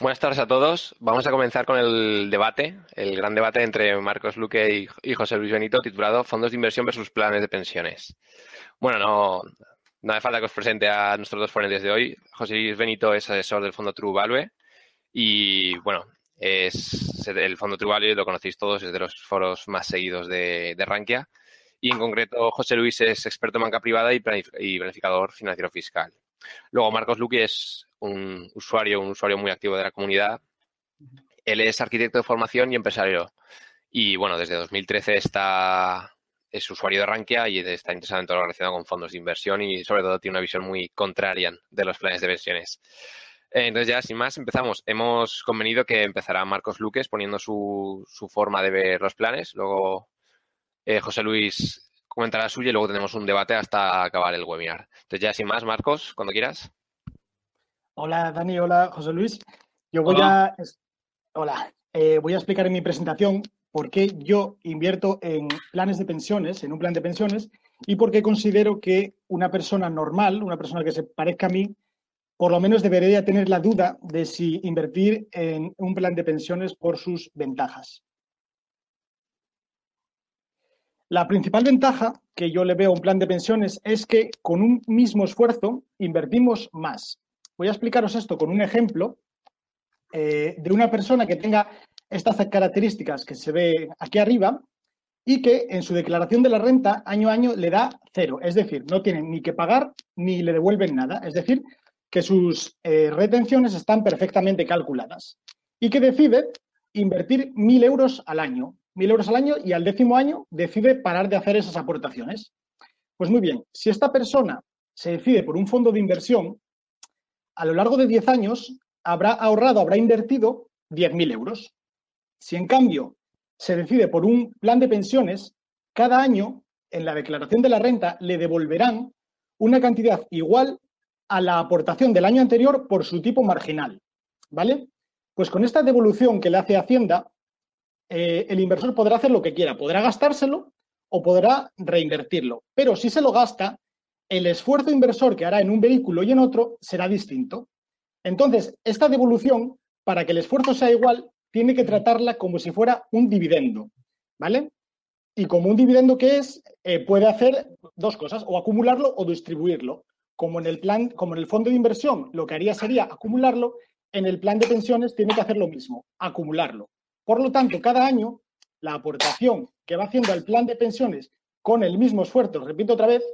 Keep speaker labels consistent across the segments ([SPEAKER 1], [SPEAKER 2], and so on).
[SPEAKER 1] Buenas tardes a todos. Vamos a comenzar con el debate, el gran debate entre Marcos Luque y, José Luis Benito, titulado Fondos de inversión versus planes de pensiones. Bueno, no, no hace falta que os presente a nuestros dos ponentes de hoy. José Luis Benito es asesor del fondo True Value y, bueno, es el fondo True Value, lo conocéis todos, es de los foros más seguidos de, de Rankia. Y en concreto, José Luis es experto en banca privada y planificador financiero fiscal. Luego, Marcos Luque es un usuario, un usuario muy activo de la comunidad. Él es arquitecto de formación y empresario. Y bueno, desde 2013 está, es usuario de Rankia y está interesado en todo lo relacionado con fondos de inversión y sobre todo tiene una visión muy contraria de los planes de pensiones. Eh, entonces ya, sin más, empezamos. Hemos convenido que empezará Marcos Luques poniendo su, su forma de ver los planes. Luego eh, José Luis comentará la suya y luego tenemos un debate hasta acabar el webinar. Entonces ya, sin más, Marcos, cuando quieras.
[SPEAKER 2] Hola Dani, hola José Luis. Yo voy a hola, eh, voy a explicar en mi presentación por qué yo invierto en planes de pensiones, en un plan de pensiones, y por qué considero que una persona normal, una persona que se parezca a mí, por lo menos debería tener la duda de si invertir en un plan de pensiones por sus ventajas. La principal ventaja que yo le veo a un plan de pensiones es que con un mismo esfuerzo invertimos más. Voy a explicaros esto con un ejemplo eh, de una persona que tenga estas características que se ve aquí arriba y que en su declaración de la renta año a año le da cero. Es decir, no tiene ni que pagar ni le devuelven nada. Es decir, que sus eh, retenciones están perfectamente calculadas y que decide invertir mil euros al año. Mil euros al año y al décimo año decide parar de hacer esas aportaciones. Pues muy bien, si esta persona se decide por un fondo de inversión, a lo largo de 10 años habrá ahorrado, habrá invertido 10.000 euros. Si en cambio se decide por un plan de pensiones, cada año en la declaración de la renta le devolverán una cantidad igual a la aportación del año anterior por su tipo marginal. ¿Vale? Pues con esta devolución que le hace Hacienda, eh, el inversor podrá hacer lo que quiera, podrá gastárselo o podrá reinvertirlo. Pero si se lo gasta, el esfuerzo inversor que hará en un vehículo y en otro será distinto. Entonces, esta devolución, para que el esfuerzo sea igual, tiene que tratarla como si fuera un dividendo, ¿vale? Y como un dividendo que es, eh, puede hacer dos cosas, o acumularlo o distribuirlo. Como en el plan, como en el fondo de inversión, lo que haría sería acumularlo, en el plan de pensiones tiene que hacer lo mismo, acumularlo. Por lo tanto, cada año, la aportación que va haciendo al plan de pensiones con el mismo esfuerzo, repito otra vez,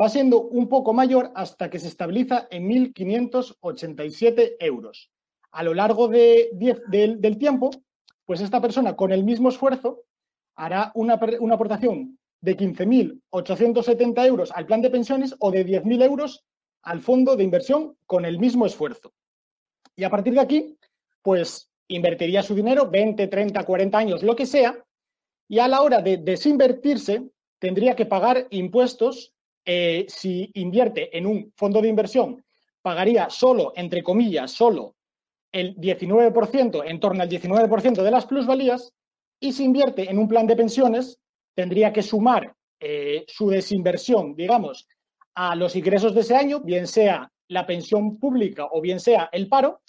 [SPEAKER 2] va siendo un poco mayor hasta que se estabiliza en 1.587 euros. A lo largo de, del tiempo, pues esta persona con el mismo esfuerzo hará una, una aportación de 15.870 euros al plan de pensiones o de 10.000 euros al fondo de inversión con el mismo esfuerzo. Y a partir de aquí, pues invertiría su dinero 20, 30, 40 años, lo que sea, y a la hora de desinvertirse tendría que pagar impuestos eh, si invierte en un fondo de inversión, pagaría solo, entre comillas, solo el 19%, en torno al 19% de las plusvalías, y si invierte en un plan de pensiones, tendría que sumar eh, su desinversión, digamos, a los ingresos de ese año, bien sea la pensión pública o bien sea el paro,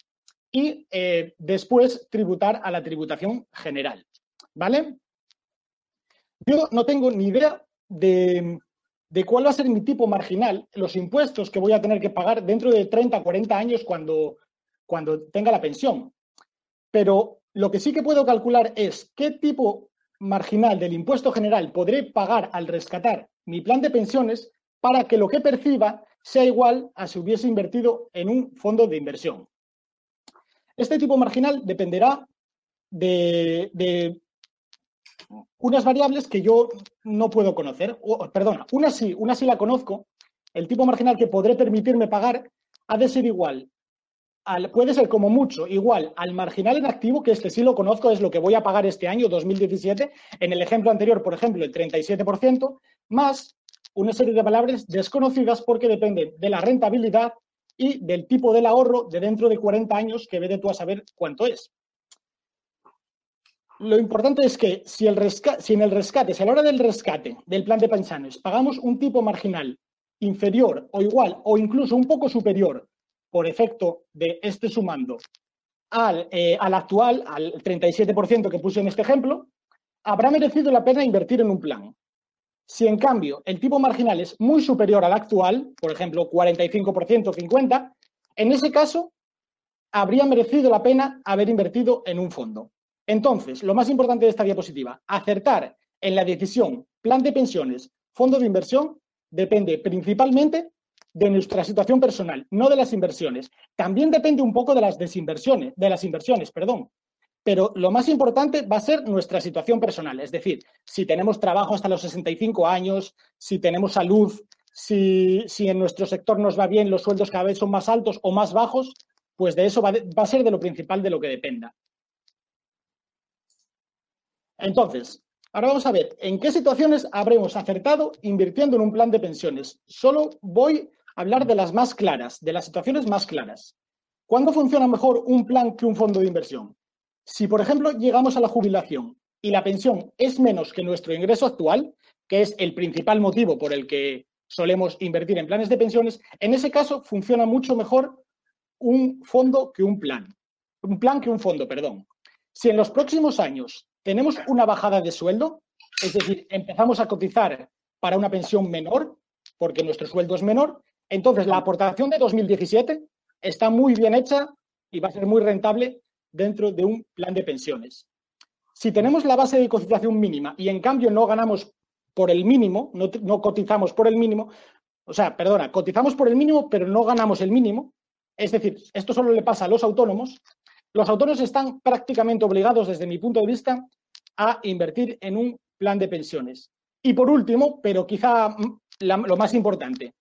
[SPEAKER 2] y eh, después tributar a la tributación general. ¿Vale? Yo no tengo ni idea de de cuál va a ser mi tipo marginal, los impuestos que voy a tener que pagar dentro de 30, 40 años cuando, cuando tenga la pensión. Pero lo que sí que puedo calcular es qué tipo marginal del impuesto general podré pagar al rescatar mi plan de pensiones para que lo que perciba sea igual a si hubiese invertido en un fondo de inversión. Este tipo marginal dependerá de, de unas variables que yo no puedo conocer. Perdona, una sí, una sí la conozco. El tipo marginal que podré permitirme pagar ha de ser igual. Al, puede ser como mucho igual al marginal en activo, que este sí lo conozco, es lo que voy a pagar este año 2017. En el ejemplo anterior, por ejemplo, el 37%, más una serie de palabras desconocidas porque dependen de la rentabilidad y del tipo del ahorro de dentro de 40 años que vete tú a saber cuánto es lo importante es que si, el si en el rescate, si a la hora del rescate del plan de pensiones pagamos un tipo marginal inferior o igual o incluso un poco superior por efecto de este sumando al, eh, al actual, al 37% que puse en este ejemplo, habrá merecido la pena invertir en un plan. Si en cambio el tipo marginal es muy superior al actual, por ejemplo 45%, 50%, en ese caso habría merecido la pena haber invertido en un fondo. Entonces, lo más importante de esta diapositiva, acertar en la decisión plan de pensiones, fondo de inversión, depende principalmente de nuestra situación personal, no de las inversiones. También depende un poco de las desinversiones, de las inversiones, perdón. Pero lo más importante va a ser nuestra situación personal, es decir, si tenemos trabajo hasta los 65 años, si tenemos salud, si, en nuestro sector nos va bien, los sueldos cada vez son más altos o más bajos, pues de eso va, va a ser de lo principal de lo que dependa. Entonces, ahora vamos a ver en qué situaciones habremos acertado invirtiendo en un plan de pensiones. Solo voy hablar de las más claras, de las situaciones más claras. ¿Cuándo funciona mejor un plan que un fondo de inversión? Si, por ejemplo, llegamos a la jubilación y la pensión es menos que nuestro ingreso actual, que es el principal motivo por el que solemos invertir en planes de pensiones, en ese caso funciona mucho mejor un fondo que un plan. Un plan que un fondo, perdón. Si en los próximos años tenemos una bajada de sueldo, es decir, empezamos a cotizar para una pensión menor, porque nuestro sueldo es menor, entonces, la aportación de 2017 está muy bien hecha y va a ser muy rentable dentro de un plan de pensiones. Si tenemos la base de cotización mínima y en cambio no ganamos por el mínimo, no, cotizamos por el mínimo, o sea, perdona, cotizamos por el mínimo pero no ganamos el mínimo, es decir, esto solo le pasa a los autónomos, los autónomos están prácticamente obligados, desde mi punto de vista, a invertir en un plan de pensiones. Y por último, pero quizá lo más importante,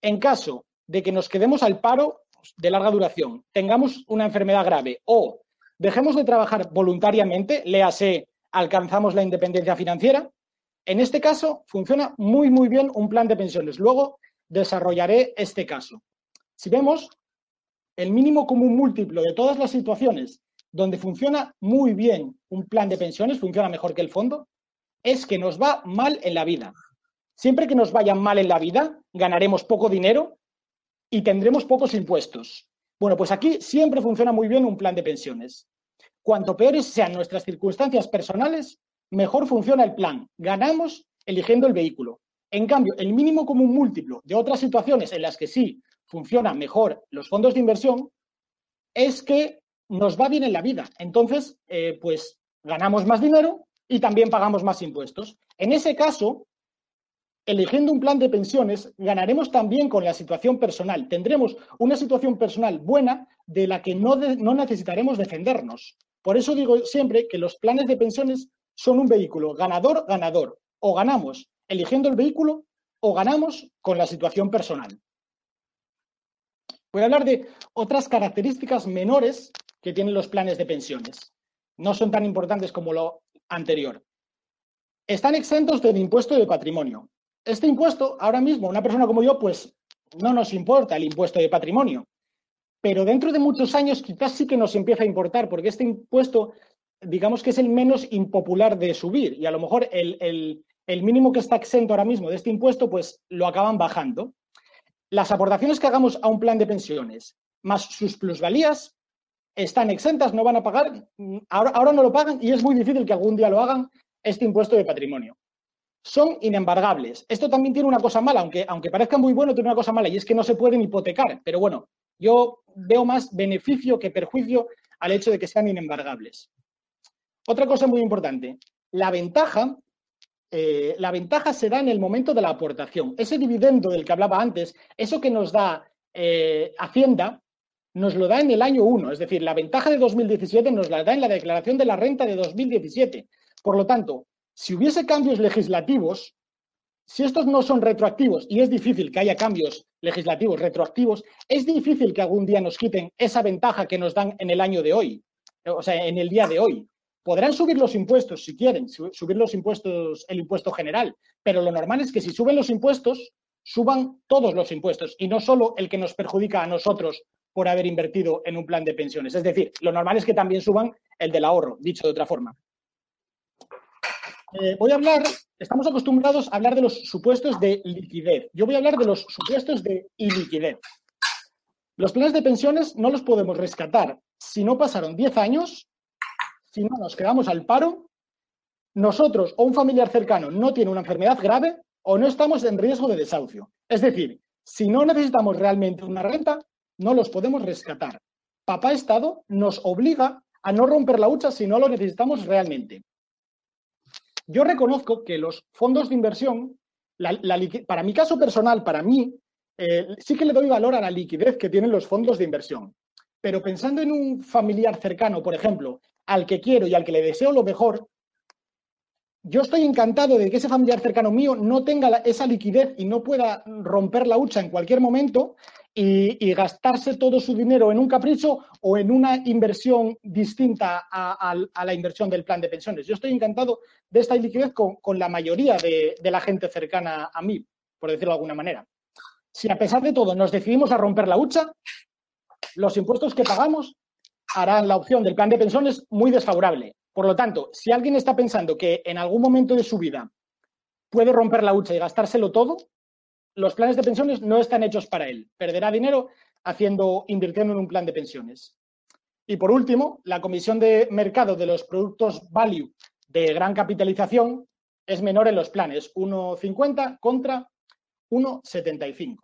[SPEAKER 2] en caso de que nos quedemos al paro de larga duración, tengamos una enfermedad grave o dejemos de trabajar voluntariamente, léase, alcanzamos la independencia financiera, en este caso funciona muy, muy bien un plan de pensiones. Luego desarrollaré este caso. Si vemos, el mínimo común múltiplo de todas las situaciones donde funciona muy bien un plan de pensiones, funciona mejor que el fondo, es que nos va mal en la vida. Siempre que nos vaya mal en la vida, ganaremos poco dinero y tendremos pocos impuestos. Bueno, pues aquí siempre funciona muy bien un plan de pensiones. Cuanto peores sean nuestras circunstancias personales, mejor funciona el plan. Ganamos eligiendo el vehículo. En cambio, el mínimo común múltiplo de otras situaciones en las que sí funcionan mejor los fondos de inversión es que nos va bien en la vida. Entonces, eh, pues ganamos más dinero y también pagamos más impuestos. En ese caso, eligiendo un plan de pensiones, ganaremos también con la situación personal. Tendremos una situación personal buena de la que no, no, necesitaremos defendernos. Por eso digo siempre que los planes de pensiones son un vehículo ganador, ganador. O ganamos eligiendo el vehículo o ganamos con la situación personal. Voy a hablar de otras características menores que tienen los planes de pensiones. No son tan importantes como lo anterior. Están exentos del impuesto de patrimonio este impuesto, ahora mismo, una persona como yo, pues no nos importa el impuesto de patrimonio. Pero dentro de muchos años quizás sí que nos empieza a importar, porque este impuesto, digamos que es el menos impopular de subir. Y a lo mejor el, mínimo que está exento ahora mismo de este impuesto, pues lo acaban bajando. Las aportaciones que hagamos a un plan de pensiones, más sus plusvalías, están exentas, no van a pagar, ahora, ahora no lo pagan y es muy difícil que algún día lo hagan este impuesto de patrimonio son inembargables. Esto también tiene una cosa mala, aunque, aunque parezca muy bueno, tiene una cosa mala y es que no se pueden hipotecar. Pero bueno, yo veo más beneficio que perjuicio al hecho de que sean inembargables. Otra cosa muy importante, la ventaja, eh, la ventaja se da en el momento de la aportación. Ese dividendo del que hablaba antes, eso que nos da eh, Hacienda, nos lo da en el año 1. Es decir, la ventaja de 2017 nos la da en la declaración de la renta de 2017. Por lo tanto, si hubiese cambios legislativos, si estos no son retroactivos, y es difícil que haya cambios legislativos retroactivos, es difícil que algún día nos quiten esa ventaja que nos dan en el año de hoy, o sea, en el día de hoy. Podrán subir los impuestos si quieren, subir los impuestos, el impuesto general, pero lo normal es que si suben los impuestos, suban todos los impuestos y no solo el que nos perjudica a nosotros por haber invertido en un plan de pensiones. Es decir, lo normal es que también suban el del ahorro, dicho de otra forma. Eh, voy a hablar, estamos acostumbrados a hablar de los supuestos de liquidez. Yo voy a hablar de los supuestos de iliquidez. Los planes de pensiones no los podemos rescatar si no pasaron 10 años, si no nos quedamos al paro, nosotros o un familiar cercano no tiene una enfermedad grave o no estamos en riesgo de desahucio. Es decir, si no necesitamos realmente una renta, no los podemos rescatar. Papá Estado nos obliga a no romper la hucha si no lo necesitamos realmente. Yo reconozco que los fondos de inversión, para mi caso personal, para mí, eh, sí que le doy valor a la liquidez que tienen los fondos de inversión. Pero pensando en un familiar cercano, por ejemplo, al que quiero y al que le deseo lo mejor, yo estoy encantado de que ese familiar cercano mío no tenga esa liquidez y no pueda romper la hucha en cualquier momento y, gastarse todo su dinero en un capricho o en una inversión distinta a, la inversión del plan de pensiones. Yo estoy encantado de esta liquidez con, la mayoría de, de, la gente cercana a mí, por decirlo de alguna manera. Si a pesar de todo nos decidimos a romper la hucha, los impuestos que pagamos harán la opción del plan de pensiones muy desfavorable. Por lo tanto, si alguien está pensando que en algún momento de su vida puede romper la hucha y gastárselo todo, los planes de pensiones no están hechos para él. Perderá dinero haciendo, invirtiendo en un plan de pensiones. Y por último, la comisión de mercado de los productos value de gran capitalización es menor en los planes, 1,50 contra 1,75.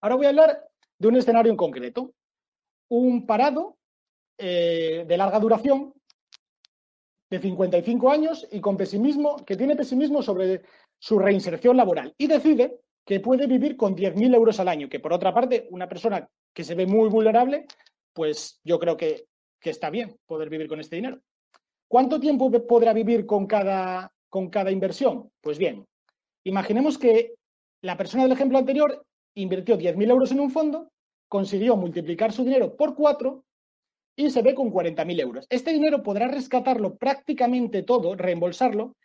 [SPEAKER 2] Ahora voy a hablar de un escenario en concreto. Un parado eh, de larga duración de 55 años y con pesimismo, que tiene pesimismo sobre su reinserción laboral y decide que puede vivir con 10.000 euros al año, que por otra parte, una persona que se ve muy vulnerable, pues yo creo que, que está bien poder vivir con este dinero. ¿Cuánto tiempo podrá vivir con cada, con cada inversión? Pues bien, imaginemos que la persona del ejemplo anterior invirtió 10.000 euros en un fondo, consiguió multiplicar su dinero por cuatro y se ve con 40.000 euros. Este dinero podrá rescatarlo prácticamente todo, reembolsarlo,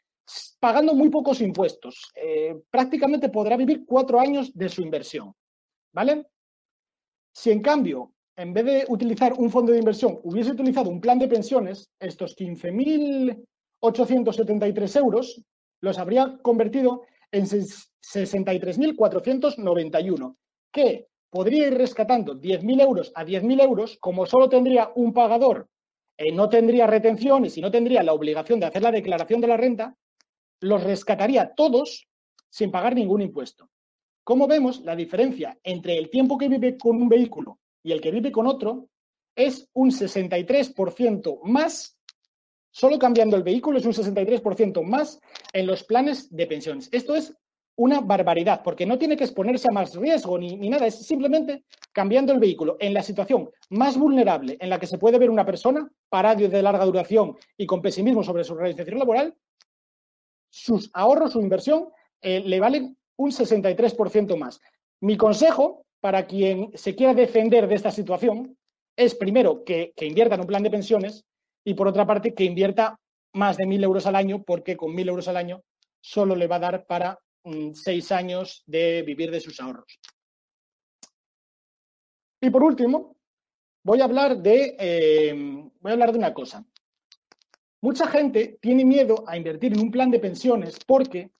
[SPEAKER 2] pagando muy pocos impuestos. Eh, prácticamente podrá vivir cuatro años de su inversión. ¿Vale? Si en cambio, en vez de utilizar un fondo de inversión, hubiese utilizado un plan de pensiones, estos 15.873 euros los habría convertido en 63.491, que podría ir rescatando 10.000 euros a 10.000 euros, como solo tendría un pagador, eh, no tendría retenciones y no tendría la obligación de hacer la declaración de la renta, los rescataría todos sin pagar ningún impuesto. Como vemos, la diferencia entre el tiempo que vive con un vehículo y el que vive con otro es un 63% más, solo cambiando el vehículo es un 63% más en los planes de pensiones. Esto es una barbaridad, porque no tiene que exponerse a más riesgo ni, nada, es simplemente cambiando el vehículo en la situación más vulnerable en la que se puede ver una persona, paradio de larga duración y con pesimismo sobre su realización laboral, sus ahorros, su inversión, eh, le valen un 63% más. Mi consejo para quien se quiera defender de esta situación es, primero, que, que invierta en un plan de pensiones y, por otra parte, que invierta más de mil euros al año, porque con mil euros al año solo le va a dar para seis años de vivir de sus ahorros. Y por último, voy a hablar de, eh, voy a hablar de una cosa. Mucha gente tiene miedo a invertir en un plan de pensiones porque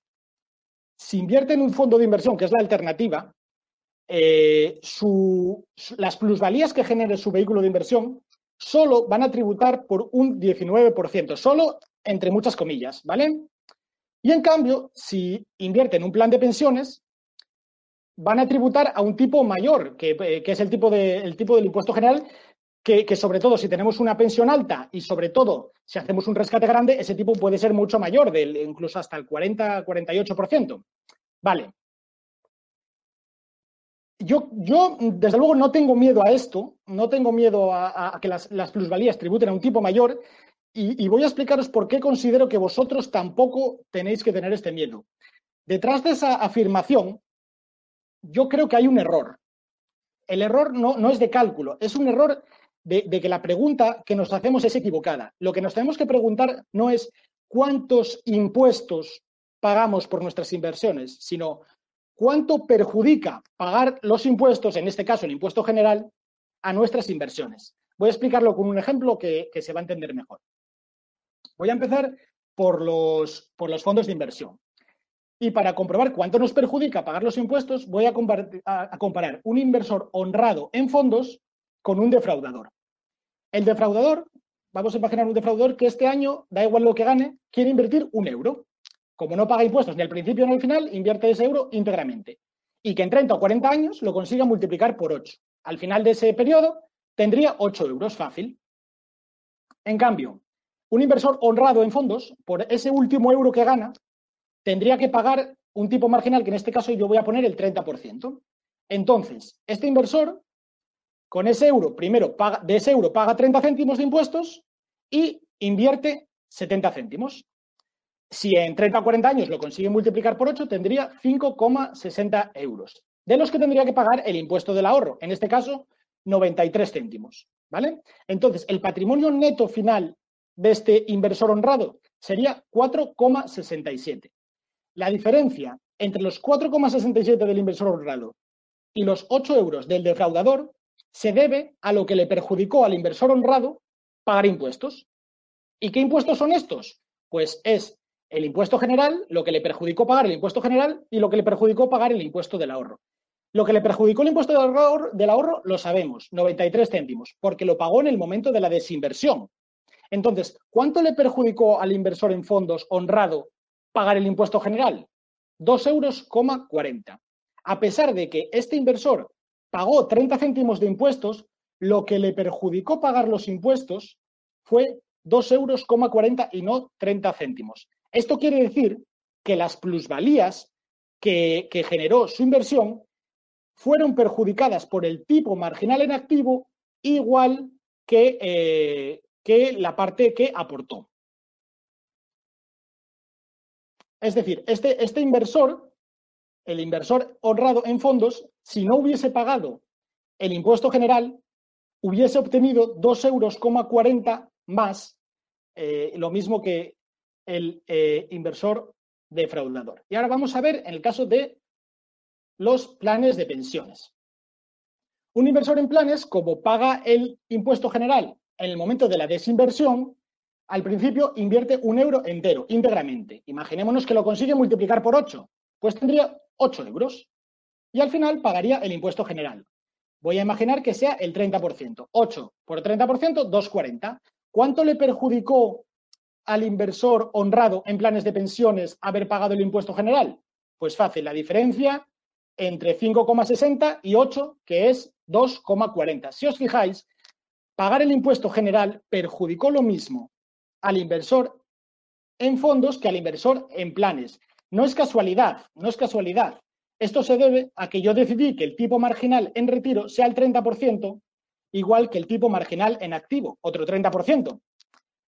[SPEAKER 2] si invierte en un fondo de inversión, que es la alternativa, eh, las plusvalías que genere su vehículo de inversión solo van a tributar por un 19%, solo entre muchas comillas, ¿vale? Y en cambio, si invierten en un plan de pensiones, van a tributar a un tipo mayor, que, eh, es el tipo, de, tipo del impuesto general, que, que, sobre todo si tenemos una pensión alta y sobre todo si hacemos un rescate grande, ese tipo puede ser mucho mayor, del, incluso hasta el 40-48%. Vale. Yo, yo, desde luego, no tengo miedo a esto, no tengo miedo a, a que las, las, plusvalías tributen a un tipo mayor, y, voy a explicaros por qué considero que vosotros tampoco tenéis que tener este miedo. Detrás de esa afirmación, yo creo que hay un error. El error no, es de cálculo, es un error de, que la pregunta que nos hacemos es equivocada. Lo que nos tenemos que preguntar no es cuántos impuestos pagamos por nuestras inversiones, sino cuánto perjudica pagar los impuestos, en este caso el impuesto general, a nuestras inversiones. Voy a explicarlo con un ejemplo que se va a entender mejor. Voy a empezar por los, por los fondos de inversión. Y para comprobar cuánto nos perjudica pagar los impuestos, voy a, comparar, a comparar un inversor honrado en fondos con un defraudador. El defraudador, vamos a imaginar un defraudador que este año, da igual lo que gane, quiere invertir un euro. Como no paga impuestos ni al principio ni al final, invierte ese euro íntegramente. Y que en 30 o 40 años lo consiga multiplicar por 8. Al final de ese periodo tendría 8 euros fácil. En cambio, un inversor honrado en fondos, por ese último euro que gana, tendría que pagar un tipo marginal, que en este caso yo voy a poner el 30%. Entonces, este inversor, con ese euro, primero, paga, de ese euro paga 30 céntimos de impuestos y invierte 70 céntimos. Si en 30 o 40 años lo consigue multiplicar por 8, tendría 5,60 euros, de los que tendría que pagar el impuesto del ahorro, en este caso 93 céntimos. ¿Vale? Entonces, el patrimonio neto final de este inversor honrado sería 4,67. La diferencia entre los 4,67 del inversor honrado y los 8 euros del defraudador se debe a lo que le perjudicó al inversor honrado pagar impuestos. ¿Y qué impuestos son estos? Pues es el impuesto general, lo que le perjudicó pagar el impuesto general y lo que le perjudicó pagar el impuesto del ahorro. Lo que le perjudicó el impuesto del ahorro, del ahorro lo sabemos, 93 céntimos, porque lo pagó en el momento de la desinversión. Entonces, ¿cuánto le perjudicó al inversor en fondos honrado pagar el impuesto general? 2 euros, A pesar de que este inversor pagó 30 céntimos de impuestos, lo que le perjudicó pagar los impuestos fue 2 euros, y no 30 céntimos. Esto quiere decir que las plusvalías que, generó su inversión fueron perjudicadas por el tipo marginal en activo igual que, eh, que la parte que aportó. Es decir, este, este inversor, el inversor honrado en fondos, si no hubiese pagado el impuesto general, hubiese obtenido 2,40 euros más, eh, lo mismo que el eh, inversor defraudador. Y ahora vamos a ver en el caso de los planes de pensiones. Un inversor en planes, como paga el impuesto general en el momento de la desinversión, al principio invierte un euro entero, íntegramente. Imaginémonos que lo consigue multiplicar por 8, pues tendría 8 euros. Y al final pagaría el impuesto general. Voy a imaginar que sea el 30%. 8 por 30%, 2,40. ¿Cuánto le perjudicó al inversor honrado en planes de pensiones haber pagado el impuesto general? Pues fácil, la diferencia entre 5,60 y 8, que es 2,40. Si os fijáis, pagar el impuesto general perjudicó lo mismo al inversor en fondos que al inversor en planes. No es casualidad, no es casualidad. Esto se debe a que yo decidí que el tipo marginal en retiro sea el 30%, igual que el tipo marginal en activo, otro 30%.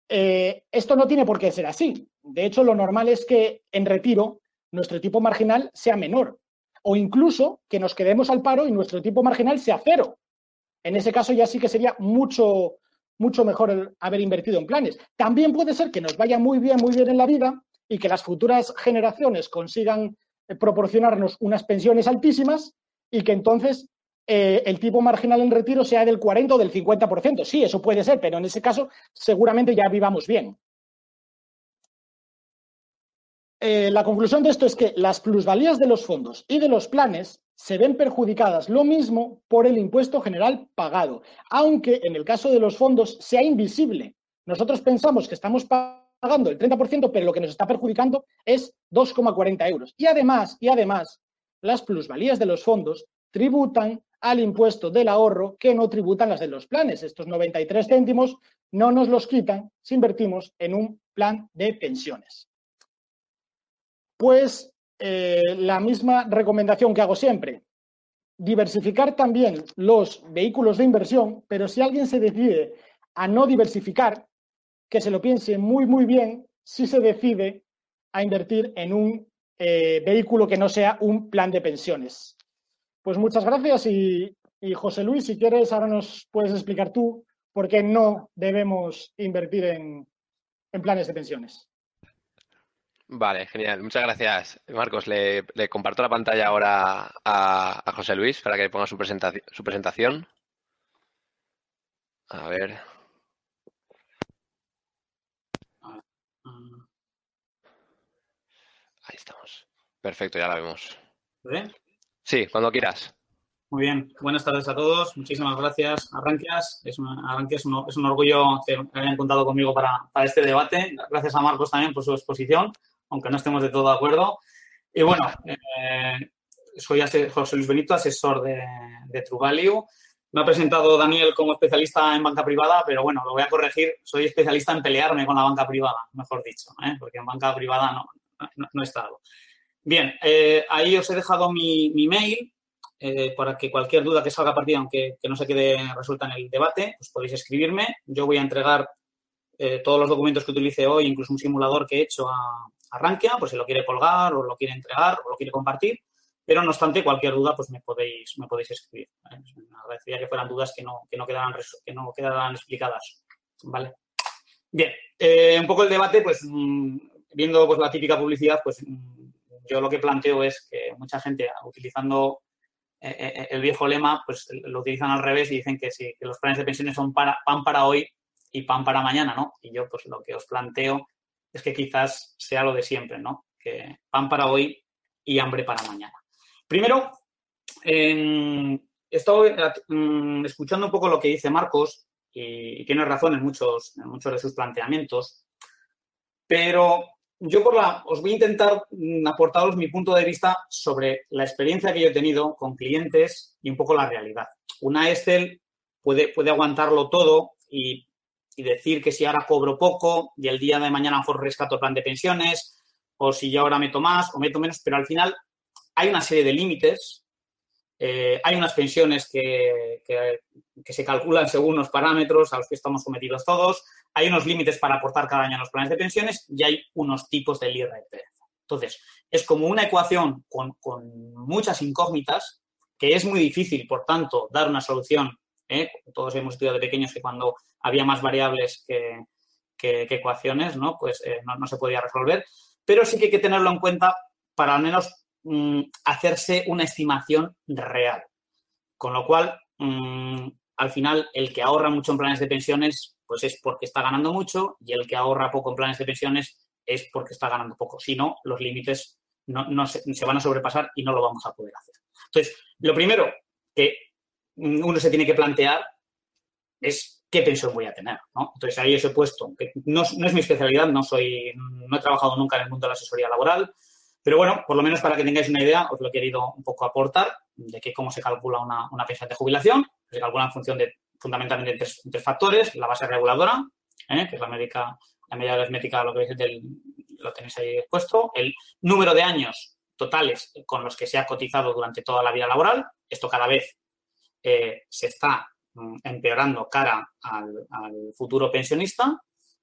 [SPEAKER 2] Eh, esto no tiene por qué ser así. De hecho, lo normal es que en retiro nuestro tipo marginal sea menor o incluso que nos quedemos al paro y nuestro tipo marginal sea cero. En ese caso ya sí que sería mucho, mucho mejor haber invertido en planes. También puede ser que nos vaya muy bien, muy bien en la vida y que las futuras generaciones consigan eh, proporcionarnos unas pensiones altísimas y que entonces eh, el tipo marginal en retiro sea del 40 o del 50%. Sí, eso puede ser, pero en ese caso seguramente ya vivamos bien. Eh, la conclusión de esto es que las plusvalías de los fondos y de los planes se ven perjudicadas lo mismo por el impuesto general pagado, aunque en el caso de los fondos sea invisible. Nosotros pensamos que estamos pagando el 30%, pero lo que nos está perjudicando es 2,40 euros. Y además, y además, las plusvalías de los fondos tributan al impuesto del ahorro que no tributan las de los planes. Estos 93 céntimos no nos los quitan si invertimos en un plan de pensiones. Pues eh, la misma recomendación que hago siempre, diversificar también los vehículos de inversión, pero si alguien se decide a no diversificar, que se lo piense muy, muy bien si se decide a invertir en un eh, vehículo que no sea un plan de pensiones. Pues muchas gracias y, José Luis, si quieres, ahora nos puedes explicar tú por qué no debemos invertir en planes de pensiones.
[SPEAKER 1] Vale, genial. Muchas gracias, Marcos. Le, comparto la pantalla ahora a, José Luis para que ponga su, su presentación. A ver. Ahí estamos. Perfecto, ya la vemos. Sí, cuando quieras.
[SPEAKER 3] Muy bien, buenas tardes a todos. Muchísimas gracias, Arranquias. Es, es, un, orgullo que hayan contado conmigo para, este debate. Gracias a Marcos también por su exposición, aunque no estemos de todo de acuerdo. Y bueno, eh, soy José Luis Benito, asesor de, de. Me ha presentado Daniel como especialista en banca privada, pero bueno, lo voy a corregir. Soy especialista en pelearme con la banca privada, mejor dicho, ¿eh? porque en banca privada no, no, he estado. Bien, eh, ahí os he dejado mi, mi mail para que cualquier duda que salga a partir, aunque que no se quede resuelta en el debate, pues podéis escribirme. Yo voy a entregar todos los documentos que utilice hoy, incluso un simulador que he hecho a, a Rankia, pues si lo quiere colgar o lo quiere entregar o lo quiere compartir. Pero no obstante, cualquier duda, pues me podéis, me podéis escribir. Me agradecería que fueran dudas que no, que no, quedaran, que no quedaran explicadas. ¿Vale? Bien, eh, un poco el debate, pues mm, viendo pues, la típica publicidad, pues mm, yo lo que planteo es que mucha gente utilizando eh, eh, el viejo lema, pues lo utilizan al revés y dicen que sí, que los planes de pensiones son para, pan para hoy y pan para mañana, ¿no? Y yo, pues lo que os planteo es que quizás sea lo de siempre, ¿no? Que pan para hoy y hambre para mañana. Primero, estoy mm, escuchando un poco lo que dice Marcos y, tiene razón en muchos, muchos de sus planteamientos, pero yo por la, os voy a intentar mm, aportaros mi punto de vista sobre la experiencia que yo he tenido con clientes y un poco la realidad. Una Excel puede aguantarlo todo y, decir que si ahora cobro poco y el día de mañana rescato el plan de pensiones, o si yo ahora meto más o meto menos, pero al final hay una serie de límites. Eh, hay unas pensiones que, que, se calculan según los parámetros a los que estamos sometidos todos hay unos límites para aportar cada año a los planes de pensiones y hay unos tipos del IRPF. Entonces, es como una ecuación con, muchas incógnitas que es muy difícil, por tanto, dar una solución. ¿Eh? Todos hemos estudiado de pequeños que cuando había más variables que, ecuaciones, ¿no? Pues eh, no, se podía resolver. Pero sí que hay que tenerlo en cuenta para al menos mm, hacerse una estimación real. Con lo cual, mm, al final, el que ahorra mucho en planes de pensiones pues es porque está ganando mucho y el que ahorra poco en planes de pensiones es porque está ganando poco. Si no, los límites no, se, van a sobrepasar y no lo vamos a poder hacer. Entonces, lo primero que uno se tiene que plantear es qué pensión voy a tener. Entonces, ahí os he puesto, que no, no, es mi especialidad, no, soy, no he trabajado nunca en el mundo de la asesoría laboral, pero bueno, por lo menos para que tengáis una idea, os lo he querido un poco aportar de que cómo se calcula una, una pensión de jubilación. Se calcula en función de fundamentalmente tres, tres factores, la base reguladora, ¿eh? que es la médica, la media aritmética, lo que veis del, lo tenéis ahí expuesto, el número de años totales con los que se ha cotizado durante toda la vida laboral, esto cada vez eh, se está mm, empeorando cara al, futuro pensionista,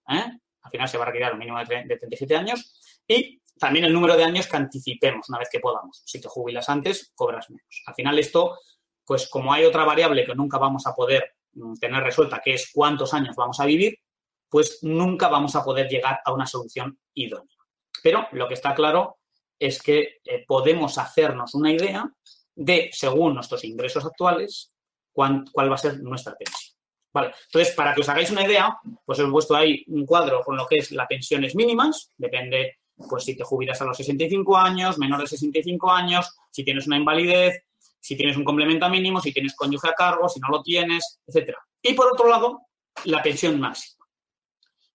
[SPEAKER 3] ¿eh? al final se va a retirar un mínimo de, de 37 años, y también el número de años que anticipemos una vez que podamos. Si te jubilas antes, cobras menos. Al final esto, pues como hay otra variable que nunca vamos a poder tener resuelta, que es cuántos años vamos a vivir, pues nunca vamos a poder llegar a una solución idónea. Pero lo que está claro es que eh, podemos hacernos una idea de, según nuestros ingresos actuales, cuál va a ser nuestra pensión. Vale. Entonces, para que os hagáis una idea, pues os he puesto ahí un cuadro con lo que es las pensiones mínimas, depende, pues si te jubilas a los 65 años, menor de 65 años, si tienes una invalidez, si tienes un complemento mínimo, si tienes cónyuge a cargo, si no lo tienes, etcétera. Y por otro lado, la pensión máxima,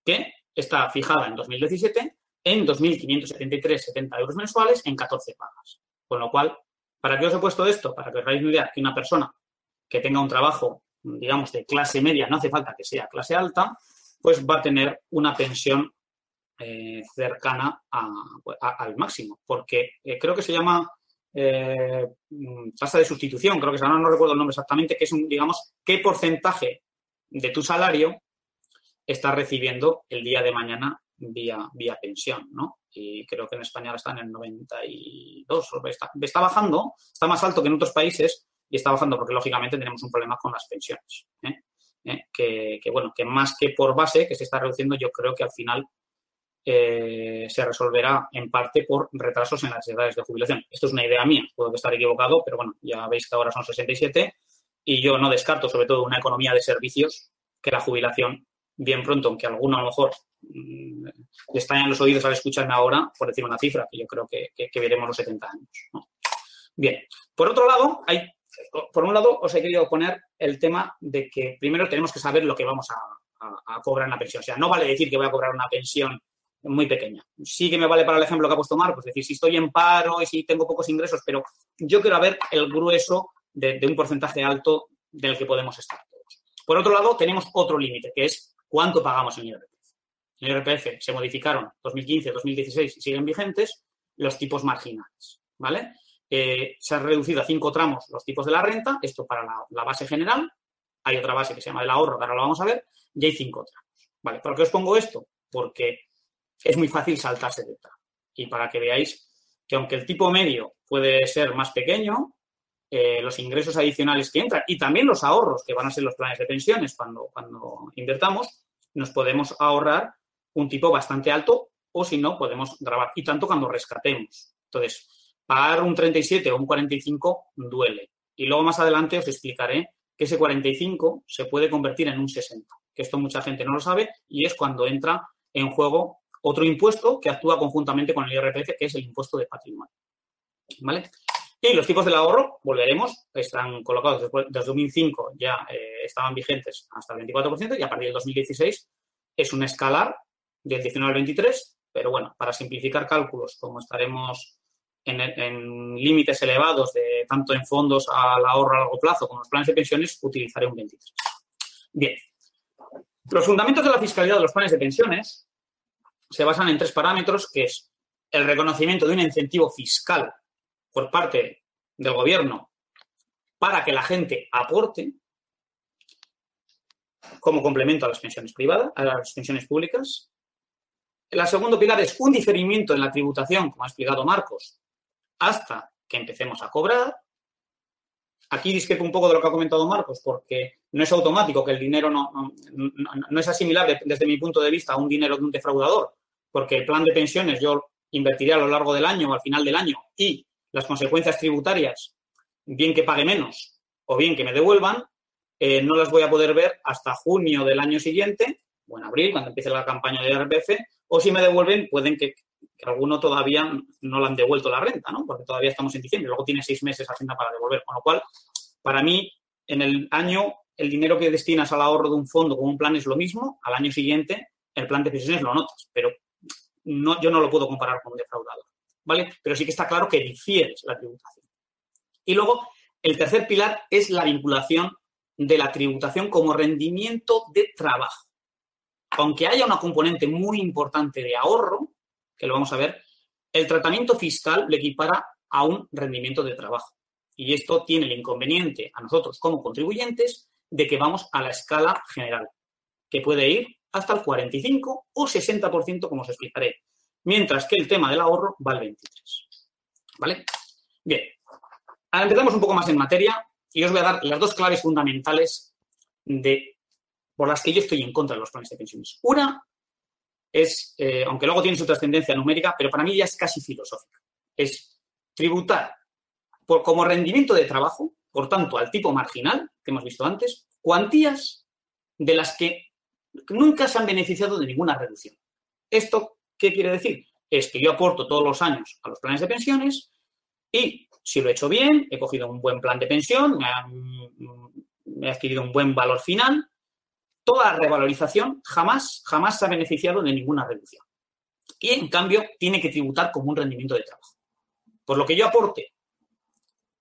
[SPEAKER 3] que está fijada en 2017 en 2.573,70 euros mensuales en 14 pagas. Con lo cual, ¿para qué os he puesto esto? Para que os hagáis una idea que una persona que tenga un trabajo, digamos, de clase media, no hace falta que sea clase alta, pues va a tener una pensión eh, cercana al máximo, porque eh, creo que se llama eh, tasa de sustitución, creo que ahora no recuerdo el nombre exactamente, que es un, digamos, qué porcentaje de tu salario estás recibiendo el día de mañana vía, vía pensión, ¿no? Y creo que en España está en el 92, está, está bajando, está más alto que en otros países y está bajando porque lógicamente tenemos un problema con las pensiones. ¿eh? ¿Eh? Que, que, bueno, que más que por base, que se está reduciendo, yo creo que al final eh, se resolverá en parte por retrasos en las edades de jubilación. Esto es una idea mía, puedo estar equivocado, pero bueno, ya veis que ahora son 67 y yo no descarto, sobre todo una economía de servicios, que la jubilación, bien pronto, aunque alguno a lo mejor le en los oídos al escucharme ahora, por decir una cifra, que yo creo que, veremos los 70 años. Bien, por otro lado, hay por un lado, os he querido poner el tema de que primero tenemos que saber lo que vamos a, cobrar en la pensión. O sea, no vale decir que voy a cobrar una pensión muy pequeña. Sí que me vale para el ejemplo que ha puesto Marcos, es decir, si estoy en paro y si tengo pocos ingresos, pero yo quiero ver el grueso de, un porcentaje alto del que podemos estar todos. Por otro lado, tenemos otro límite, que es cuánto pagamos en IRPF. En IRPF se modificaron 2015, 2016 y siguen vigentes los tipos marginales, ¿vale? Eh, se han reducido a cinco tramos los tipos de la renta, esto para la, base general, hay otra base que se llama el ahorro, ahora lo vamos a ver, y hay cinco tramos. ¿Vale? ¿Por qué os pongo esto? Porque es muy fácil saltarse de tramo. Y para que veáis que aunque el tipo medio puede ser más pequeño, eh, los ingresos adicionales que entran y también los ahorros que van a ser los planes de pensiones cuando, cuando invertamos, nos podemos ahorrar un tipo bastante alto o si no, podemos grabar. Y tanto cuando rescatemos. Entonces, pagar un 37 o un 45 duele. Y luego más adelante os explicaré que ese 45 se puede convertir en un 60, que esto mucha gente no lo sabe y es cuando entra en juego otro impuesto que actúa conjuntamente con el IRPF, que es el impuesto de patrimonio. ¿Vale? Y los tipos del ahorro, volveremos, están colocados desde, 2005, ya eh, estaban vigentes hasta el 24% y a partir del 2016 es un escalar del 19 al 23, pero bueno, para simplificar cálculos, como estaremos en, límites elevados, de tanto en fondos al ahorro a largo plazo como en los planes de pensiones, utilizaré un 23. Bien. Los fundamentos de la fiscalidad de los planes de pensiones se basan en tres parámetros, que es el reconocimiento de un incentivo fiscal por parte del gobierno para que la gente aporte como complemento a las pensiones privadas, a las pensiones públicas. El segundo pilar es un diferimiento en la tributación, como ha explicado Marcos, hasta que empecemos a cobrar. Aquí discrepo un poco de lo que ha comentado Marcos, porque no es automático que el dinero no, no, es asimilable desde mi punto de vista a un dinero de un defraudador, porque el plan de pensiones yo invertiré a lo largo del año o al final del año y las consecuencias tributarias, bien que pague menos o bien que me devuelvan, eh, no las voy a poder ver hasta junio del año siguiente o en abril, cuando empiece la campaña de RPF, o si me devuelven, pueden que alguno todavía no le han devuelto la renta, ¿no? Porque todavía estamos en diciembre, luego tiene seis meses Hacienda para devolver. Con lo cual, para mí, en el año, el dinero que destinas al ahorro de un fondo con un plan es lo mismo, al año siguiente, el plan de pensiones lo notas, pero no, yo no lo puedo comparar con un defraudador, ¿vale? Pero sí que está claro que difieres la tributación. Y luego, el tercer pilar es la vinculación de la tributación como rendimiento de trabajo. Aunque haya una componente muy importante de ahorro, que lo vamos a ver, el tratamiento fiscal le equipara a un rendimiento de trabajo. Y esto tiene el inconveniente a nosotros como contribuyentes de que vamos a la escala general, que puede ir hasta el 45 o 60%, como os explicaré, mientras que el tema del ahorro va al 23. ¿Vale? Bien, ahora empezamos un poco más en materia y os voy a dar las dos claves fundamentales de, por las que yo estoy en contra de los planes de pensiones. Una es, eh, aunque luego tiene su trascendencia numérica, pero para mí ya es casi filosófica. Es tributar por, como rendimiento de trabajo, por tanto, al tipo marginal que hemos visto antes, cuantías de las que nunca se han beneficiado de ninguna reducción. ¿Esto qué quiere decir? Es que yo aporto todos los años a los planes de pensiones y si lo he hecho bien, he cogido un buen plan de pensión, me, he adquirido un buen valor final, toda revalorización jamás, jamás se ha beneficiado de ninguna reducción. Y en cambio tiene que tributar como un rendimiento de trabajo. Por lo que yo aporte,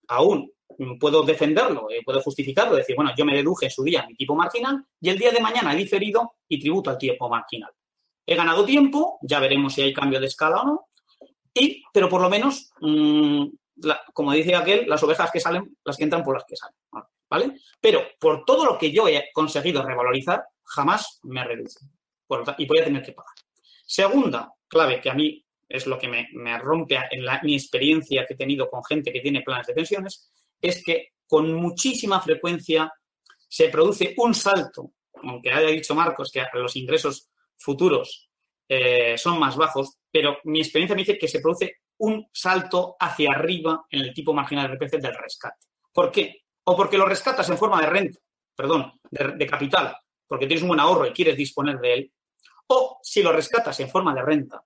[SPEAKER 3] aún puedo defenderlo, eh, puedo justificarlo, decir, bueno, yo me deduje en su día mi tipo marginal y el día de mañana he diferido y tributo al tipo marginal. He ganado tiempo, ya veremos si hay cambio de escala o no, y, pero por lo menos, mm, como dice aquel, las ovejas que salen, las que entran por las que salen. ¿Vale? Pero por todo lo que yo he conseguido revalorizar, jamás me reduce. y voy a tener que pagar. Segunda clave, que a mí es lo que me, rompe en mi experiencia que he tenido con gente que tiene planes de pensiones, es que con muchísima frecuencia se produce un salto, aunque haya dicho Marcos que los ingresos futuros eh, son más bajos, pero mi experiencia me dice que se produce un salto hacia arriba en el tipo marginal de RPC del rescate. ¿Por qué? O porque lo rescatas en forma de renta, perdón, de, capital, porque tienes un buen ahorro y quieres disponer de él, o si lo rescatas en forma de renta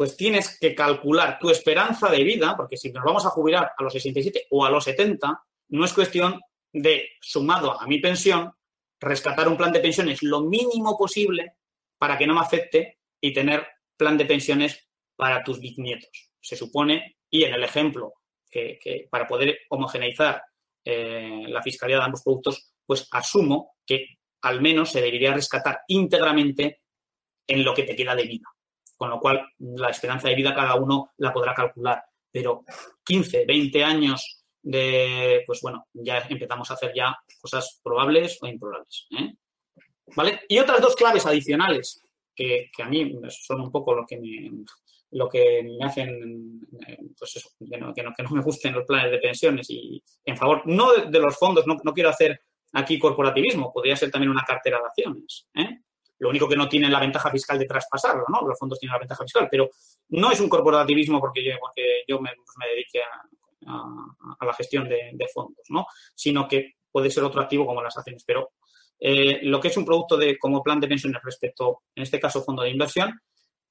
[SPEAKER 3] pues tienes que calcular tu esperanza de vida, porque si nos vamos a jubilar a los 67 o a los 70, no es cuestión de, sumado a mi pensión, rescatar un plan de pensiones lo mínimo posible para que no me afecte y tener plan de pensiones para tus bisnietos. Se supone, y en el ejemplo, que, para poder homogeneizar eh, la fiscalidad de ambos productos, pues asumo que al menos se debería rescatar íntegramente en lo que te queda de vida. Con lo cual, la esperanza de vida cada uno la podrá calcular. Pero 15, 20 años de, pues bueno, ya empezamos a hacer ya cosas probables o improbables. ¿eh? ¿Vale? Y otras dos claves adicionales que, a mí son un poco lo que me, lo que me hacen, pues eso, que no, que, no, me gusten los planes de pensiones y en favor, no de, los fondos, no, quiero hacer aquí corporativismo, podría ser también una cartera de acciones. ¿eh? Lo único que no tienen la ventaja fiscal de traspasarlo, ¿no? Los fondos tienen la ventaja fiscal, pero no es un corporativismo porque yo, porque yo me, pues me dedique a, a, la gestión de, fondos, ¿no? Sino que puede ser otro activo como las acciones. Pero eh, lo que es un producto de, como plan de pensiones respecto, en este caso, fondo de inversión,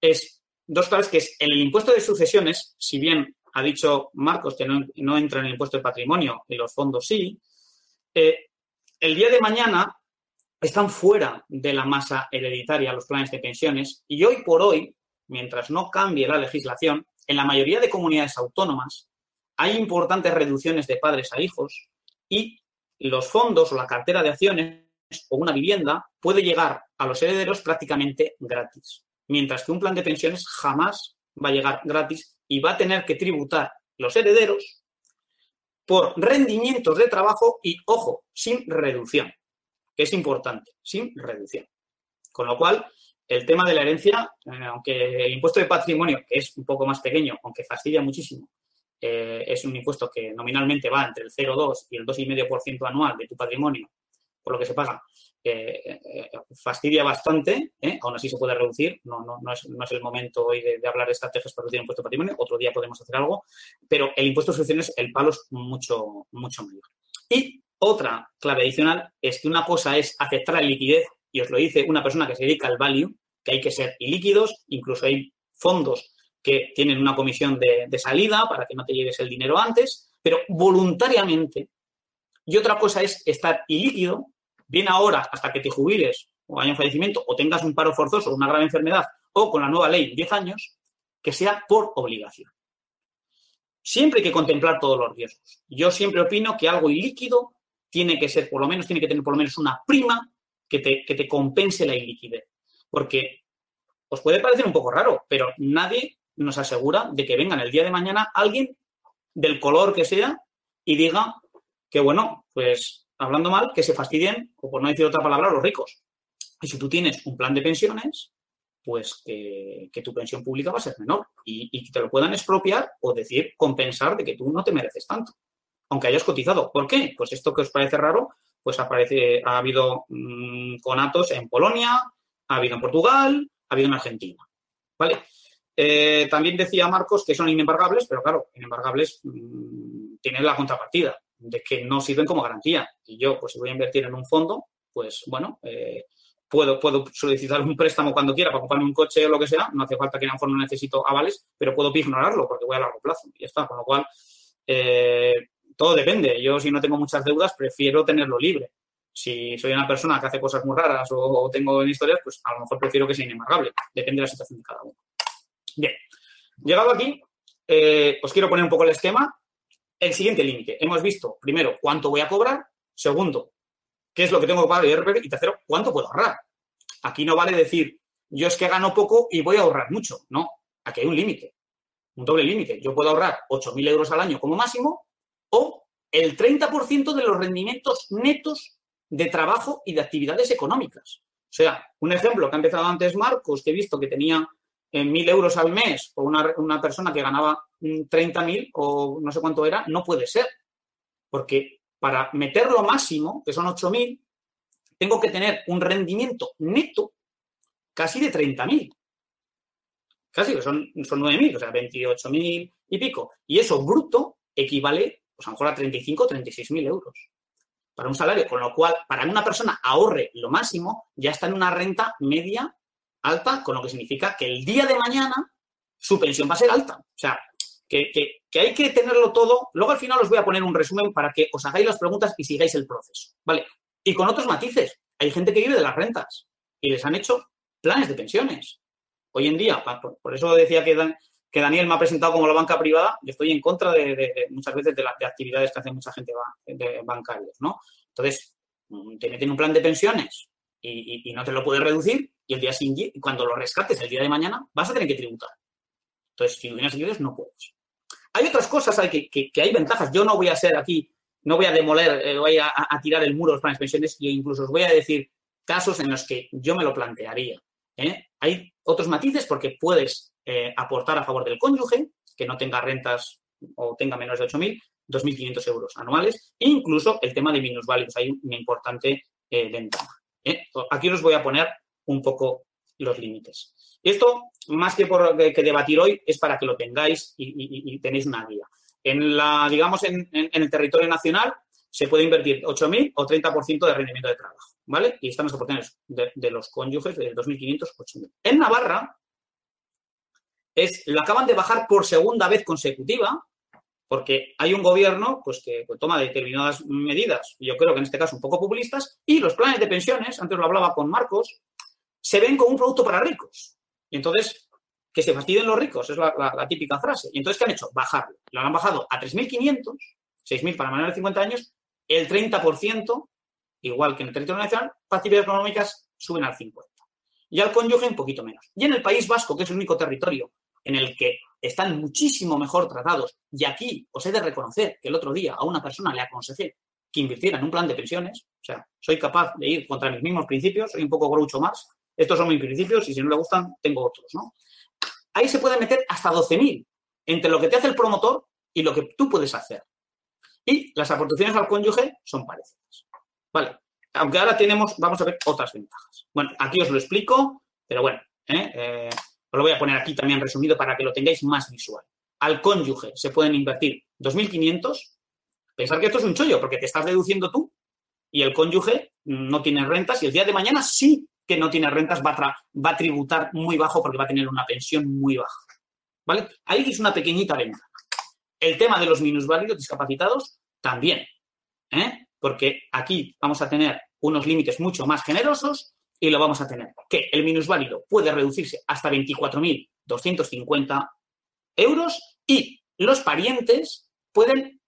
[SPEAKER 3] es dos claves que es en el impuesto de sucesiones, si bien ha dicho Marcos que no, entra en el impuesto de patrimonio y los fondos sí, eh, el día de mañana están fuera de la masa hereditaria los planes de pensiones y hoy por hoy, mientras no cambie la legislación, en la mayoría de comunidades autónomas hay importantes reducciones de padres a hijos y los fondos o la cartera de acciones o una vivienda puede llegar a los herederos prácticamente gratis, mientras que un plan de pensiones jamás va a llegar gratis y va a tener que tributar los herederos por rendimientos de trabajo y, ojo, sin reducción, que es importante, sin reducción. Con lo cual, el tema de la herencia, eh, aunque el impuesto de patrimonio, que es un poco más pequeño, aunque fastidia muchísimo, eh, es un impuesto que nominalmente va entre el 0,2 y el 2,5% anual de tu patrimonio, por lo que se paga, eh, fastidia bastante, ¿eh? aún así se puede reducir, no, no, no, es, no es, el momento hoy de, hablar de estrategias para reducir el impuesto de patrimonio, otro día podemos hacer algo, pero el impuesto de sucesiones, el palo es mucho, mucho mayor. Y otra clave adicional es que una cosa es aceptar la liquidez, y os lo dice una persona que se dedica al value, que hay que ser ilíquidos, incluso hay fondos que tienen una comisión de, salida para que no te lleves el dinero antes, pero voluntariamente. Y otra cosa es estar ilíquido, bien ahora hasta que te jubiles o haya fallecimiento o tengas un paro forzoso, una grave enfermedad o con la nueva ley 10 años, que sea por obligación. Siempre hay que contemplar todos los riesgos. Yo siempre opino que algo ilíquido tiene que ser, por lo menos, tiene que tener por lo menos una prima que te, que te compense la iliquidez. Porque os puede parecer un poco raro, pero nadie nos asegura de que vengan el día de mañana alguien del color que sea y diga que, bueno, pues hablando mal, que se fastidien, o por no decir otra palabra, los ricos. Y si tú tienes un plan de pensiones, pues que, tu pensión pública va a ser menor y, y, que te lo puedan expropiar o decir, compensar de que tú no te mereces tanto, aunque hayas cotizado. ¿Por qué? Pues esto que os parece raro, pues ha habido mm, conatos en Polonia, ha habido en Portugal, ha habido en Argentina. ¿Vale? Eh, también decía Marcos que son inembargables, pero claro, inembargables mmm, tienen la contrapartida de que no sirven como garantía. Y yo, pues si voy a invertir en un fondo, pues bueno, eh, puedo, puedo solicitar un préstamo cuando quiera para comprarme un coche o lo que sea. No hace falta que en fondo necesito avales, pero puedo ignorarlo porque voy a largo plazo. Y ya está. Con lo cual, eh, todo depende. Yo, si no tengo muchas deudas, prefiero tenerlo libre. Si soy una persona que hace cosas muy raras o, tengo historias, pues a lo mejor prefiero que sea inembargable. Depende de la situación de cada uno. Bien, llegado aquí, eh, os quiero poner un poco el esquema. El siguiente límite. Hemos visto, primero, cuánto voy a cobrar. Segundo, qué es lo que tengo que pagar. Y tercero, cuánto puedo ahorrar. Aquí no vale decir, yo es que gano poco y voy a ahorrar mucho. No, aquí hay un límite, un doble límite. Yo puedo ahorrar 8.000 euros al año como máximo o el 30% de los rendimientos netos de trabajo y de actividades económicas. O sea, un ejemplo que ha empezado antes Marcos, que he visto que tenía en mil euros al mes o una, una persona que ganaba 30.000 o no sé cuánto era, no puede ser. Porque para meter lo máximo, que son 8.000, tengo que tener un rendimiento neto casi de 30.000. Casi, que son, son 9.000, o sea, 28.000 y pico. Y eso bruto equivale, pues a lo mejor a 35 o 36.000 euros para un salario, con lo cual, para una persona ahorre lo máximo, ya está en una renta media alta, con lo que significa que el día de mañana su pensión va a ser alta. O sea, que, hay que tenerlo todo. Luego al final os voy a poner un resumen para que os hagáis las preguntas y sigáis el proceso. ¿Vale? Y con otros matices. Hay gente que vive de las rentas y les han hecho planes de pensiones. Hoy en día, por eso decía que, Daniel me ha presentado como la banca privada, yo estoy en contra de, muchas veces de las actividades que hace mucha gente de bancarios, ¿no? Entonces, mm, te meten un plan de pensiones y, no te lo puedes reducir y el día siguiente, cuando lo rescates el día de mañana, vas a tener que tributar. Entonces, si no tienes ingresos, no puedes. Hay otras cosas hay que, hay ventajas. Yo no voy a ser aquí, no voy a demoler, eh, voy a, tirar el muro de los planes de pensiones e incluso os voy a decir casos en los que yo me lo plantearía. ¿eh? Hay otros matices porque puedes eh, aportar a favor del cónyuge, que no tenga rentas o tenga menos de 8.000, 2.500 euros anuales, e incluso el tema de minusválidos. Hay una importante ventaja. Aquí os voy a poner un poco los límites. Esto, más que por que debatir hoy, es para que lo tengáis y, tenéis una guía. En la, digamos, en, el territorio nacional se puede invertir 8.000 o 30% de rendimiento de trabajo, ¿vale? Y están las oportunidades de, los cónyuges de 2.500, 8.000. En Navarra es, lo acaban de bajar por segunda vez consecutiva, porque hay un gobierno pues, que toma determinadas medidas, yo creo que en este caso un poco populistas, y los planes de pensiones, antes lo hablaba con Marcos, se ven como un producto para ricos. Y entonces, que se fastidien los ricos, es la, típica frase. Y entonces, ¿qué han hecho? Bajarlo. Lo han bajado a 3.500, 6.000 para menores de 50 años, el 30%, igual que en el territorio nacional, para actividades económicas suben al 50%. Y al cónyuge un poquito menos. Y en el País Vasco, que es el único territorio en el que están muchísimo mejor tratados, y aquí os he de reconocer que el otro día a una persona le aconsejé que invirtiera en un plan de pensiones, o sea, soy capaz de ir contra mis mismos principios, soy un poco groucho más, estos son mis principios y si no le gustan, tengo otros, ¿no? Ahí se puede meter hasta 12.000 entre lo que te hace el promotor y lo que tú puedes hacer. Y las aportaciones al cónyuge son parecidas. Vale. Aunque ahora tenemos, vamos a ver otras ventajas. Bueno, aquí os lo explico, pero bueno, ¿eh? Eh, os lo voy a poner aquí también resumido para que lo tengáis más visual. Al cónyuge se pueden invertir 2.500. Pensar que esto es un chollo, porque te estás deduciendo tú y el cónyuge no tiene rentas y el día de mañana sí que no tiene rentas va a, tributar muy bajo porque va a tener una pensión muy baja. ¿Vale? Ahí es una pequeñita venta. El tema de los minusválidos discapacitados también. ¿eh? Porque aquí vamos a tener unos límites mucho más generosos y lo vamos a tener. Que el minusválido puede reducirse hasta 24.250 euros y los parientes pueden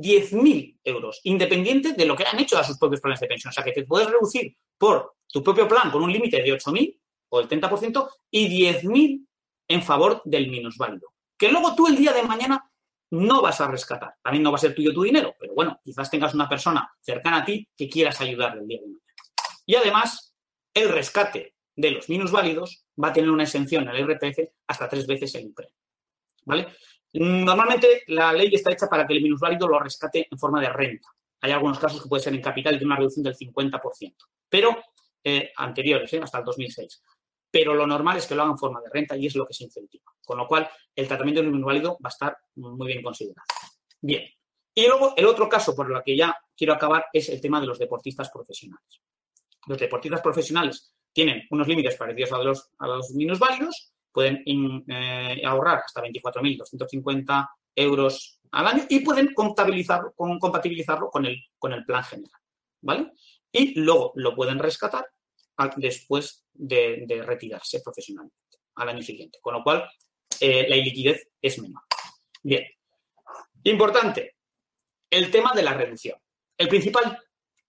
[SPEAKER 3] 10.000 euros, independiente de lo que han hecho a sus propios planes de pensión. O sea, que te puedes reducir por tu propio plan con un límite de 8.000 o el 30% y 10.000 en favor del minusválido. Que luego tú el día de mañana no vas a rescatar. También no va a ser tuyo tu dinero, pero bueno, quizás tengas una persona cercana a ti que quieras ayudarle el día de mañana. Y además, el rescate de los minusválidos va a tener una exención al RPF hasta tres veces el IPRE. ¿Vale? Normalmente la ley está hecha para que el minusválido lo rescate en forma de renta. Hay algunos casos que puede ser en capital y tiene una reducción del 50% pero eh, anteriores, eh, hasta el 2006. Pero lo normal es que lo hagan en forma de renta y es lo que se incentiva. Con lo cual, el tratamiento de un inválido va a estar muy bien considerado. Bien. Y luego, el otro caso por el que ya quiero acabar es el tema de los deportistas profesionales. Los deportistas profesionales tienen unos límites parecidos a los, a los minusválidos, pueden eh, ahorrar hasta 24.250 euros al año y pueden compatibilizarlo con el plan general. ¿Vale? y luego lo pueden rescatar después de, retirarse profesionalmente al año siguiente. Con lo cual, eh, la iliquidez es menor. Bien. Importante, el tema de la reducción. El principal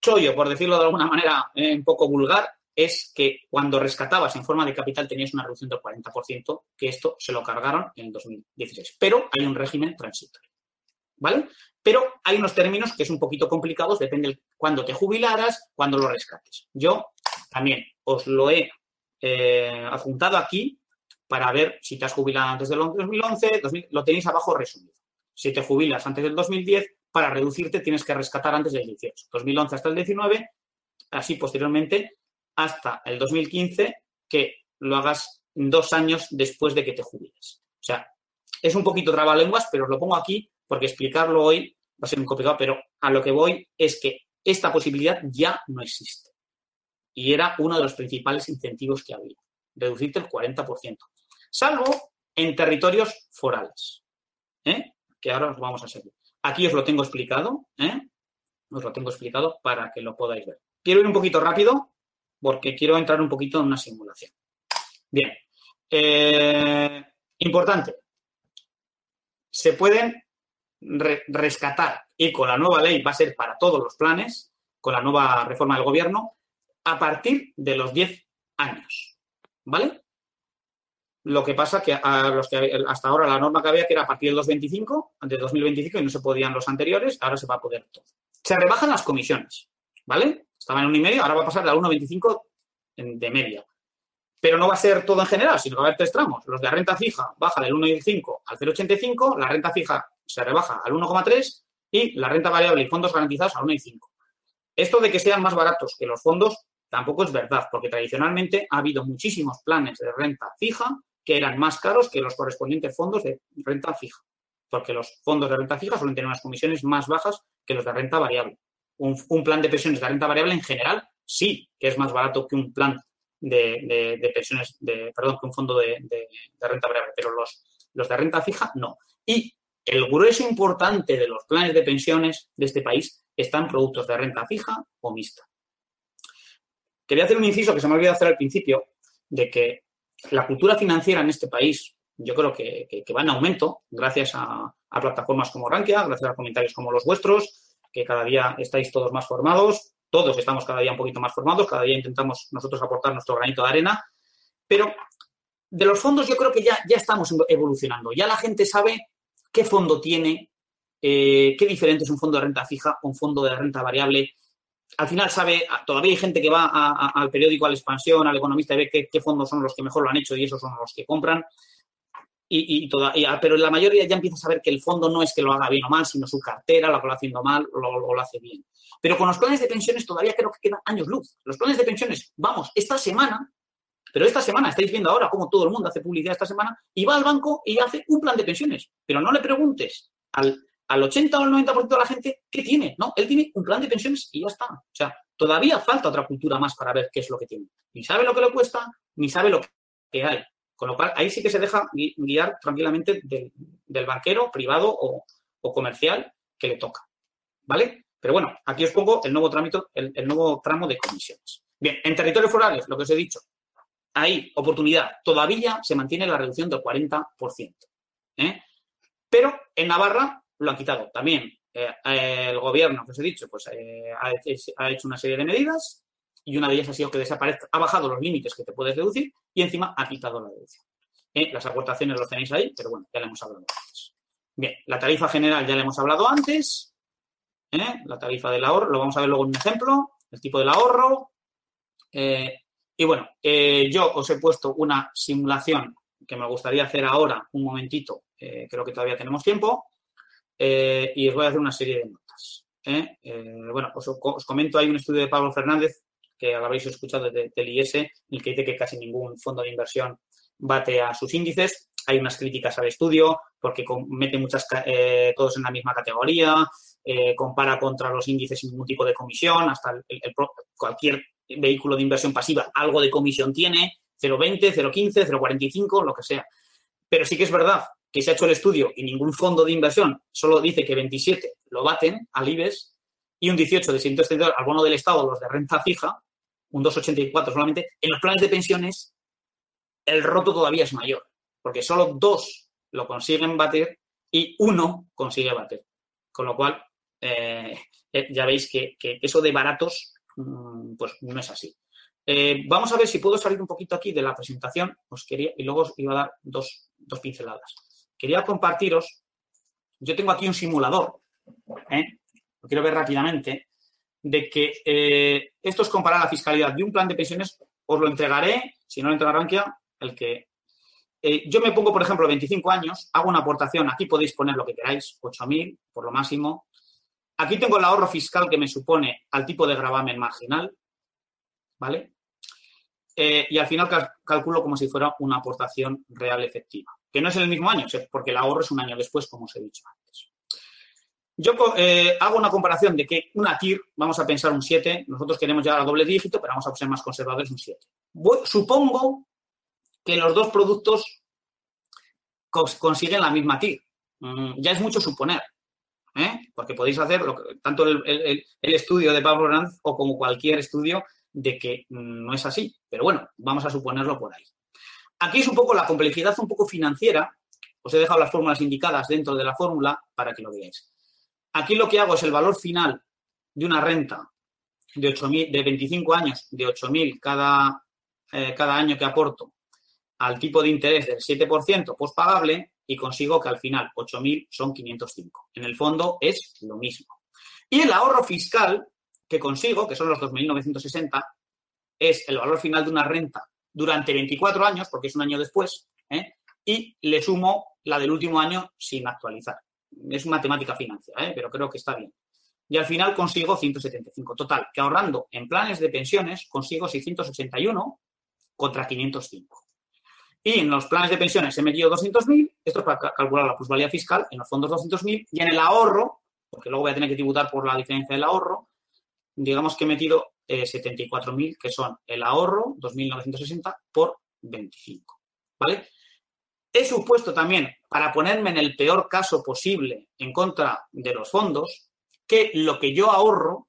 [SPEAKER 3] chollo, por decirlo de alguna manera eh, un poco vulgar, es que cuando rescatabas en forma de capital tenías una reducción del 40%, que esto se lo cargaron en 2016. Pero hay un régimen transitorio. ¿Vale? Pero hay unos términos que es un poquito complicados, depende de cuándo te jubilaras, cuándo lo rescates. Yo también os lo he eh, adjuntado aquí para ver si te has jubilado antes del 2011, lo tenéis abajo resumido. Si te jubilas antes del 2010, para reducirte tienes que rescatar antes del 18. 2011 hasta el 19, así posteriormente hasta el 2015, que lo hagas dos años después de que te jubiles. O sea, es un poquito trabalenguas, pero os lo pongo aquí porque explicarlo hoy va a ser muy complicado, pero a lo que voy es que esta posibilidad ya no existe. Y era uno de los principales incentivos que había, reducirte el 40%. Salvo en territorios forales, ¿eh? que ahora os vamos a seguir. Aquí os lo tengo explicado, ¿eh? os lo tengo explicado para que lo podáis ver. Quiero ir un poquito rápido porque quiero entrar un poquito en una simulación. Bien, eh, importante, se pueden rescatar y con la nueva ley va a ser para todos los planes, con la nueva reforma del gobierno, a partir de los 10 años. ¿Vale? Lo que pasa que a los que hasta ahora la norma que había que era a partir del 2025, de 2025 y no se podían los anteriores, ahora se va a poder todo. Se rebajan las comisiones, ¿vale? Estaba en un y medio, ahora va a pasar de 1,25 de media. Pero no va a ser todo en general, sino que va a haber tres tramos. Los de renta fija baja del 1,5 al 0,85, la renta fija se rebaja al 1,3 y la renta variable y fondos garantizados al 1,5. Esto de que sean más baratos que los fondos tampoco es verdad, porque tradicionalmente ha habido muchísimos planes de renta fija que eran más caros que los correspondientes fondos de renta fija, porque los fondos de renta fija suelen tener unas comisiones más bajas que los de renta variable. Un, plan de pensiones de renta variable en general sí que es más barato que un plan de, pensiones, de, perdón, que un fondo de, renta variable, pero los, los de renta fija no. Y el grueso importante de los planes de pensiones de este país están productos de renta fija o mixta. Quería hacer un inciso que se me olvidó hacer al principio, de que la cultura financiera en este país yo creo que, va en aumento gracias a, plataformas como Rankia, gracias a comentarios como los vuestros, cada día estáis todos más formados, todos estamos cada día un poquito más formados, cada día intentamos nosotros aportar nuestro granito de arena, pero de los fondos yo creo que ya, ya estamos evolucionando, ya la gente sabe qué fondo tiene, eh, qué diferente es un fondo de renta fija un fondo de renta variable. Al final sabe, todavía hay gente que va al periódico, a la expansión, al economista y ve qué, fondos son los que mejor lo han hecho y esos son los que compran. Y, pero la mayoría ya empieza a saber que el fondo no es que lo haga bien o mal, sino su cartera, lo que haciendo mal o lo, lo hace bien. Pero con los planes de pensiones todavía creo que quedan años luz. Los planes de pensiones, vamos, esta semana pero esta semana, estáis viendo ahora cómo todo el mundo hace publicidad esta semana y va al banco y hace un plan de pensiones. Pero no le preguntes al, al 80 o al 90% de la gente qué tiene. No, él tiene un plan de pensiones y ya está. O sea, todavía falta otra cultura más para ver qué es lo que tiene. Ni sabe lo que le cuesta, ni sabe lo que hay. Con lo cual, ahí sí que se deja guiar tranquilamente del, banquero privado o, comercial que le toca. ¿Vale? Pero bueno, aquí os pongo el nuevo, trámite, el, el nuevo tramo de comisiones. Bien, en territorios forales, lo que os he dicho, hay oportunidad. Todavía se mantiene la reducción del 40%. ¿eh? Pero en Navarra lo han quitado. También eh, el gobierno, que os he dicho, pues eh, ha, hecho una serie de medidas y una de ellas ha sido que desaparezca, ha bajado los límites que te puedes deducir y encima ha quitado la deducción. Las aportaciones lo tenéis ahí, pero bueno, ya le hemos hablado antes. Bien, la tarifa general ya le hemos hablado antes. La tarifa del ahorro, lo vamos a ver luego en un ejemplo. El tipo del ahorro. Y bueno, eh, yo os he puesto una simulación que me gustaría hacer ahora, un momentito, eh, creo que todavía tenemos tiempo, eh, y os voy a hacer una serie de notas. bueno, os, comento, hay un estudio de Pablo Fernández, que habréis escuchado del IES, en el que dice que casi ningún fondo de inversión bate a sus índices. Hay unas críticas al estudio porque mete muchas, todos en la misma categoría, compara contra los índices sin ningún tipo de comisión, hasta cualquier vehículo de inversión pasiva algo de comisión tiene, 0,20, 0,15, 0,45, lo que sea. Pero sí que es verdad que se ha hecho el estudio y ningún fondo de inversión solo dice que 27 lo baten al IBEX y un 18 de 132 al bono del Estado, los de renta fija, un 2,84 solamente. En los planes de pensiones, el roto todavía es mayor, porque solo dos lo consiguen bater y uno consigue bater. Con lo cual, eh, eh, ya veis que, que, eso de baratos Mm, pues no es así. Eh, vamos a ver si puedo salir un poquito aquí de la presentación. Os quería, y luego os iba a dar dos, pinceladas. Quería compartiros. Yo tengo aquí un simulador. ¿eh? Lo quiero ver rápidamente. De que eh, esto es comparar la fiscalidad de un plan de pensiones. Os lo entregaré, si no lo entregarán ya, el que. yo me pongo, por ejemplo, 25 años, hago una aportación. Aquí podéis poner lo que queráis, 8.000 por lo máximo. Aquí tengo el ahorro fiscal que me supone al tipo de gravamen marginal, ¿vale? Eh, y al final calculo como si fuera una aportación real efectiva, que no es en el mismo año, porque el ahorro es un año después, como os he dicho antes. Yo eh, hago una comparación de que una TIR, vamos a pensar un 7, nosotros queremos llegar a doble dígito, pero vamos a ser más conservadores un 7. supongo que los dos productos consiguen la misma TIR. Mm, ya es mucho suponer, ¿eh? porque podéis hacer tanto el, estudio de Pablo Ranz o como cualquier estudio de que mm, no es así. Pero bueno, vamos a suponerlo por ahí. Aquí es un poco la complejidad un poco financiera. Os he dejado las fórmulas indicadas dentro de la fórmula para que lo veáis. Aquí lo que hago es el valor final de una renta de, 8.000, de 25 años, de 8.000 cada, eh, cada año que aporto al tipo de interés del 7% pospagable y consigo que al final 8.000 son 505. En el fondo es lo mismo. Y el ahorro fiscal que consigo, que son los 2.960, es el valor final de una renta durante 24 años, porque es un año después, ¿eh? y le sumo la del último año sin actualizar. Es matemática financiera, ¿eh? pero creo que está bien. Y al final consigo 175. Total, que ahorrando en planes de pensiones consigo 681 contra 505. Y en los planes de pensiones he metido 200.000, esto es para calcular la plusvalía fiscal, en los fondos 200.000, y en el ahorro, porque luego voy a tener que tributar por la diferencia del ahorro, digamos que he metido eh, 74.000, que son el ahorro, 2.960 por 25. ¿Vale? He supuesto también, para ponerme en el peor caso posible en contra de los fondos, que lo que yo ahorro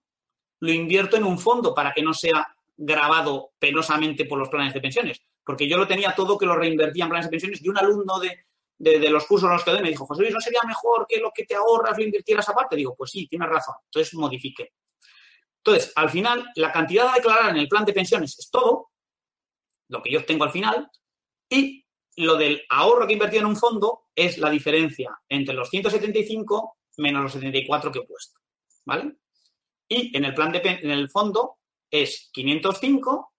[SPEAKER 3] lo invierto en un fondo para que no sea grabado penosamente por los planes de pensiones. Porque yo lo tenía todo que lo reinvertía en planes de pensiones y un alumno de, los cursos en los que doy me dijo, José Luis, ¿no sería mejor que lo que te ahorras lo invirtieras aparte? Digo, pues sí, tienes razón. Entonces modifiqué. Entonces, al final, la cantidad a declarar en el plan de pensiones es todo, lo que yo tengo al final, y lo del ahorro que he invertido en un fondo es la diferencia entre los 175 menos los 74 que he puesto. ¿Vale? Y en el plan de en el fondo es 505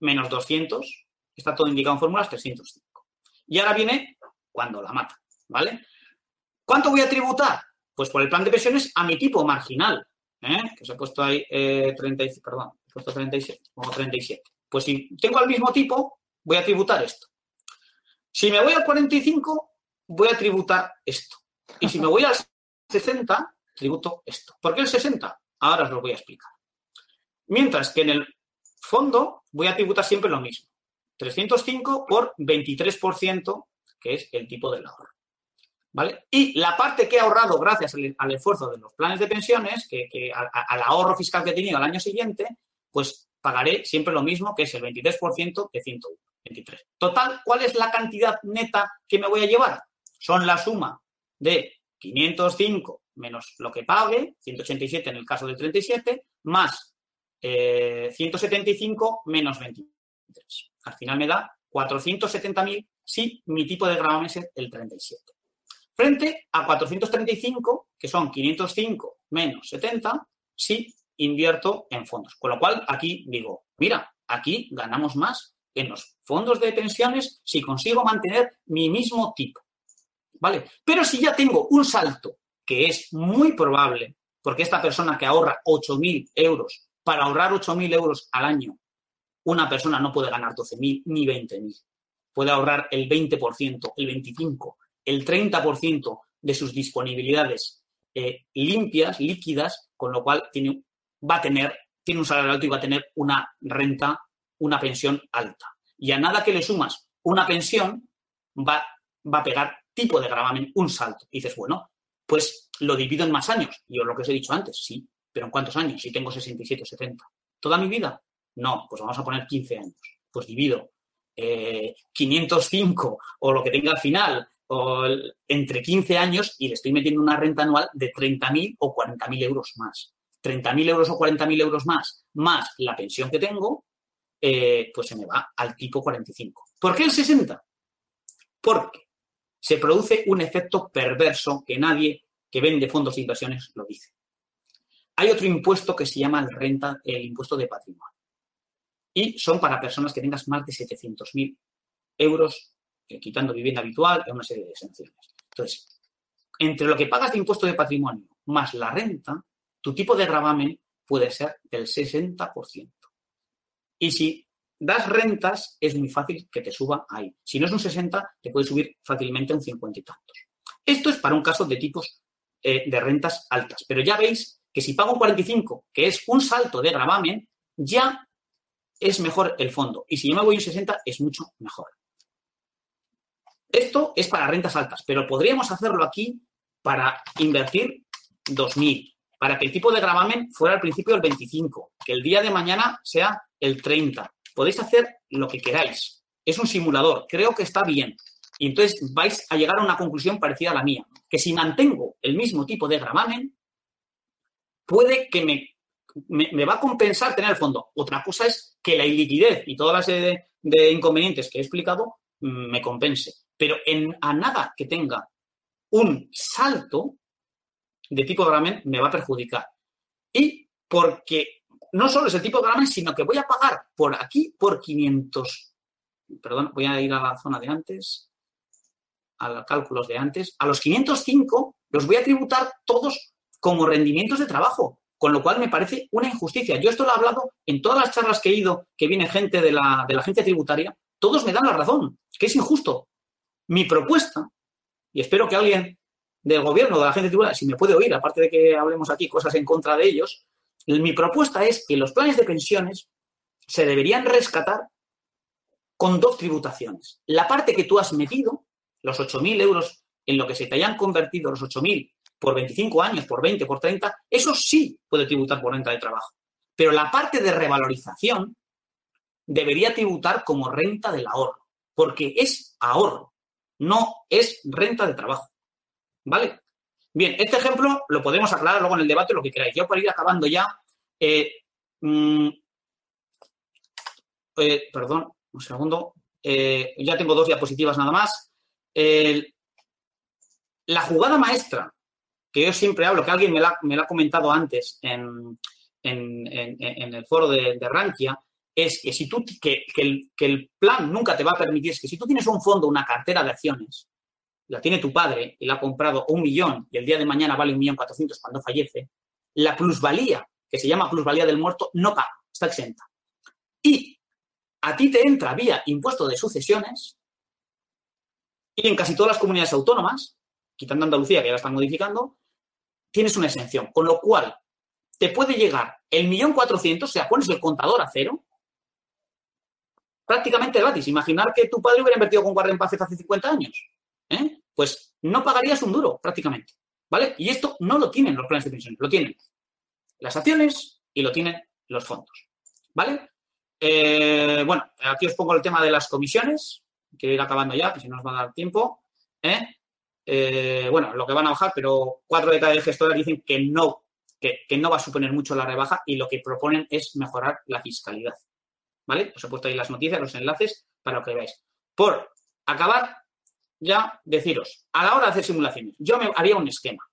[SPEAKER 3] menos 200, está todo indicado en fórmulas 305. Y ahora viene cuando la mata, ¿vale? ¿Cuánto voy a tributar? Pues por el plan de pensiones a mi tipo marginal, ¿eh? que os he puesto ahí eh, perdón, he puesto 37, como 37. Pues si tengo el mismo tipo, voy a tributar esto. Si me voy al 45, voy a tributar esto. Y si me voy al 60, tributo esto. ¿Por qué el 60? Ahora os lo voy a explicar. Mientras que en el fondo voy a tributar siempre lo mismo. 305 por 23%, que es el tipo del ahorro. ¿vale? Y la parte que he ahorrado gracias al, esfuerzo de los planes de pensiones, que, al ahorro fiscal que he tenido al año siguiente, pues pagaré siempre lo mismo, que es el 23% de 101, 23. Total, ¿cuál es la cantidad neta que me voy a llevar? Son la suma de 505 menos lo que pague, 187 en el caso del 37, más 175 eh, menos 23. Al final me da 470.000 si mi tipo de gravamen es el 37 frente a 435, que son 505 menos 70, si invierto en fondos. Con lo cual, aquí digo, mira, aquí ganamos más en los fondos de pensiones si consigo mantener mi mismo tipo. ¿Vale? Pero si ya tengo un salto, que es muy probable, porque esta persona que ahorra 8.000 euros, para ahorrar 8.000 euros al año, una persona no puede ganar 12.000 ni 20.000. Puede ahorrar el 20%, el 25%, el 30% de sus disponibilidades eh, limpias, líquidas, con lo cual tiene, va a tener, tiene un salario alto y va a tener una renta, una pensión alta. Y a nada que le sumas una pensión, va, va a pegar tipo de gravamen un salto. Y dices, bueno, pues lo divido en más años. Yo lo que os he dicho antes, sí, pero ¿en cuántos años? Si tengo 67 o 70. ¿Toda mi vida? No, pues vamos a poner 15 años. Pues divido 505 eh, o lo que tenga al final o entre 15 años y le estoy metiendo una renta anual de 30.000 o 40.000 euros más. 30.000 euros o 40.000 euros más, más la pensión que tengo, eh, pues se me va al tipo 45. ¿Por qué el 60? Porque se produce un efecto perverso que nadie que vende fondos de inversiones lo dice. Hay otro impuesto que se llama el renta, el impuesto de patrimonio. Y son para personas que tengas más de 700.000 euros quitando vivienda habitual y una serie de exenciones. Entonces, entre lo que pagas de impuesto de patrimonio más la renta, tu tipo de gravamen puede ser del 60%. Y si das rentas, es muy fácil que te suba ahí. Si no es un 60, te puede subir fácilmente un 50 y tantos. Esto es para un caso de tipos eh, de rentas altas. Pero ya veis que si pago un 45, que es un salto de gravamen, ya es mejor el fondo. Y si yo me voy un 60, es mucho mejor. Esto es para rentas altas, pero podríamos hacerlo aquí para invertir 2.000, para que el tipo de gravamen fuera al principio el 25, que el día de mañana sea el 30. Podéis hacer lo que queráis. Es un simulador, creo que está bien. Y entonces vais a llegar a una conclusión parecida a la mía, que si mantengo el mismo tipo de gravamen, puede que me, me, va a compensar tener el fondo. Otra cosa es que la iliquidez y todas las de, de inconvenientes que he explicado mm, me compense. Pero en, a nada que tenga un salto de tipo de gravamen me va a perjudicar. Y porque no solo es el tipo de gravamen, sino que voy a pagar por aquí por 500. Perdón, voy a ir a la zona de antes, a los cálculos de antes. A los 505 los voy a tributar todos como rendimientos de trabajo, con lo cual me parece una injusticia. Yo esto lo he hablado en todas las charlas que he ido, que viene gente de la, de la agencia tributaria, todos me dan la razón, que es injusto. Mi propuesta, y espero que alguien del gobierno, de la agencia tributaria, si me puede oír, aparte de que hablemos aquí cosas en contra de ellos, mi propuesta es que los planes de pensiones se deberían rescatar con dos tributaciones. La parte que tú has metido, los 8.000 euros en lo que se te hayan convertido, los 8.000 por 25 años, por 20, por 30, eso sí puede tributar por renta de trabajo. Pero la parte de revalorización debería tributar como renta del ahorro, porque es ahorro, no es renta de trabajo. ¿Vale? Bien, este ejemplo lo podemos aclarar luego en el debate, lo que queráis. Yo para ir acabando ya, eh, mm, eh, perdón, un segundo, eh, ya tengo dos diapositivas nada más. la jugada maestra que yo siempre hablo, que alguien me la, ha comentado antes en, el foro de, Rankia, es que si tú, que, el, plan nunca te va a permitir, es que si tú tienes un fondo, una cartera de acciones, la tiene tu padre y la ha comprado un millón y el día de mañana vale un millón cuatrocientos cuando fallece, la plusvalía, que se llama plusvalía del muerto, no paga, está exenta. Y a ti te entra vía impuesto de sucesiones y en casi todas las comunidades autónomas quitando Andalucía, que ya la están modificando, tienes una exención. Con lo cual, te puede llegar el millón cuatrocientos, o sea, pones el contador a cero, prácticamente gratis. Imaginar que tu padre hubiera invertido con Warren Buffett hace 50 años. ¿Eh? Pues no pagarías un duro, prácticamente. ¿Vale? Y esto no lo tienen los planes de pensiones, lo tienen las acciones y lo tienen los fondos. ¿Vale? Eh, bueno, aquí os pongo el tema de las comisiones. Quiero ir acabando ya, que si no nos va a dar tiempo. ¿eh? Eh, bueno, lo que van a bajar, pero cuatro de cada diez gestores dicen que no, que, no va a suponer mucho la rebaja y lo que proponen es mejorar la fiscalidad. ¿Vale? Os he puesto ahí las noticias, los enlaces para que veáis. Por acabar, ya deciros, a la hora de hacer simulaciones, yo me haría un esquema.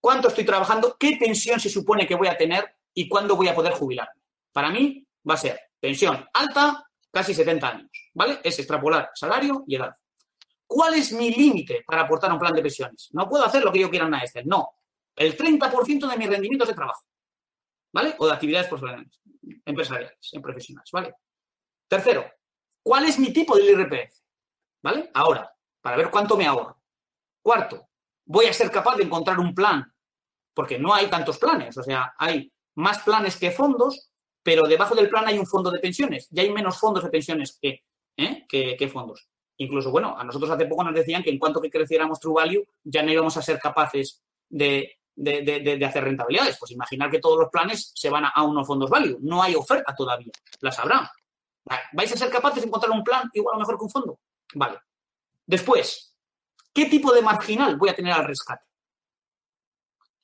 [SPEAKER 3] ¿Cuánto estoy trabajando? ¿Qué pensión se supone que voy a tener? ¿Y cuándo voy a poder jubilarme? Para mí va a ser pensión alta, casi 70 años. ¿Vale? Es extrapolar salario y edad. ¿Cuál es mi límite para aportar un plan de pensiones? No puedo hacer lo que yo quiera en una Excel, no. El 30% de mis rendimientos de trabajo, ¿vale? O de actividades profesionales, empresariales, en profesionales, ¿vale? Tercero, ¿cuál es mi tipo de IRPF? ¿Vale? Ahora, para ver cuánto me ahorro. Cuarto, voy a ser capaz de encontrar un plan, porque no hay tantos planes, o sea, hay más planes que fondos, pero debajo del plan hay un fondo de pensiones y hay menos fondos de pensiones que, ¿eh? que fondos. Incluso, bueno, a nosotros hace poco nos decían que en cuanto que creciéramos True Value ya no íbamos a ser capaces de, hacer rentabilidades. Pues imaginar que todos los planes se van a, unos fondos value. No hay oferta todavía. Las habrá. ¿Vais a ser capaces de encontrar un plan igual o mejor que un fondo? Vale. Después, ¿qué tipo de marginal voy a tener al rescate?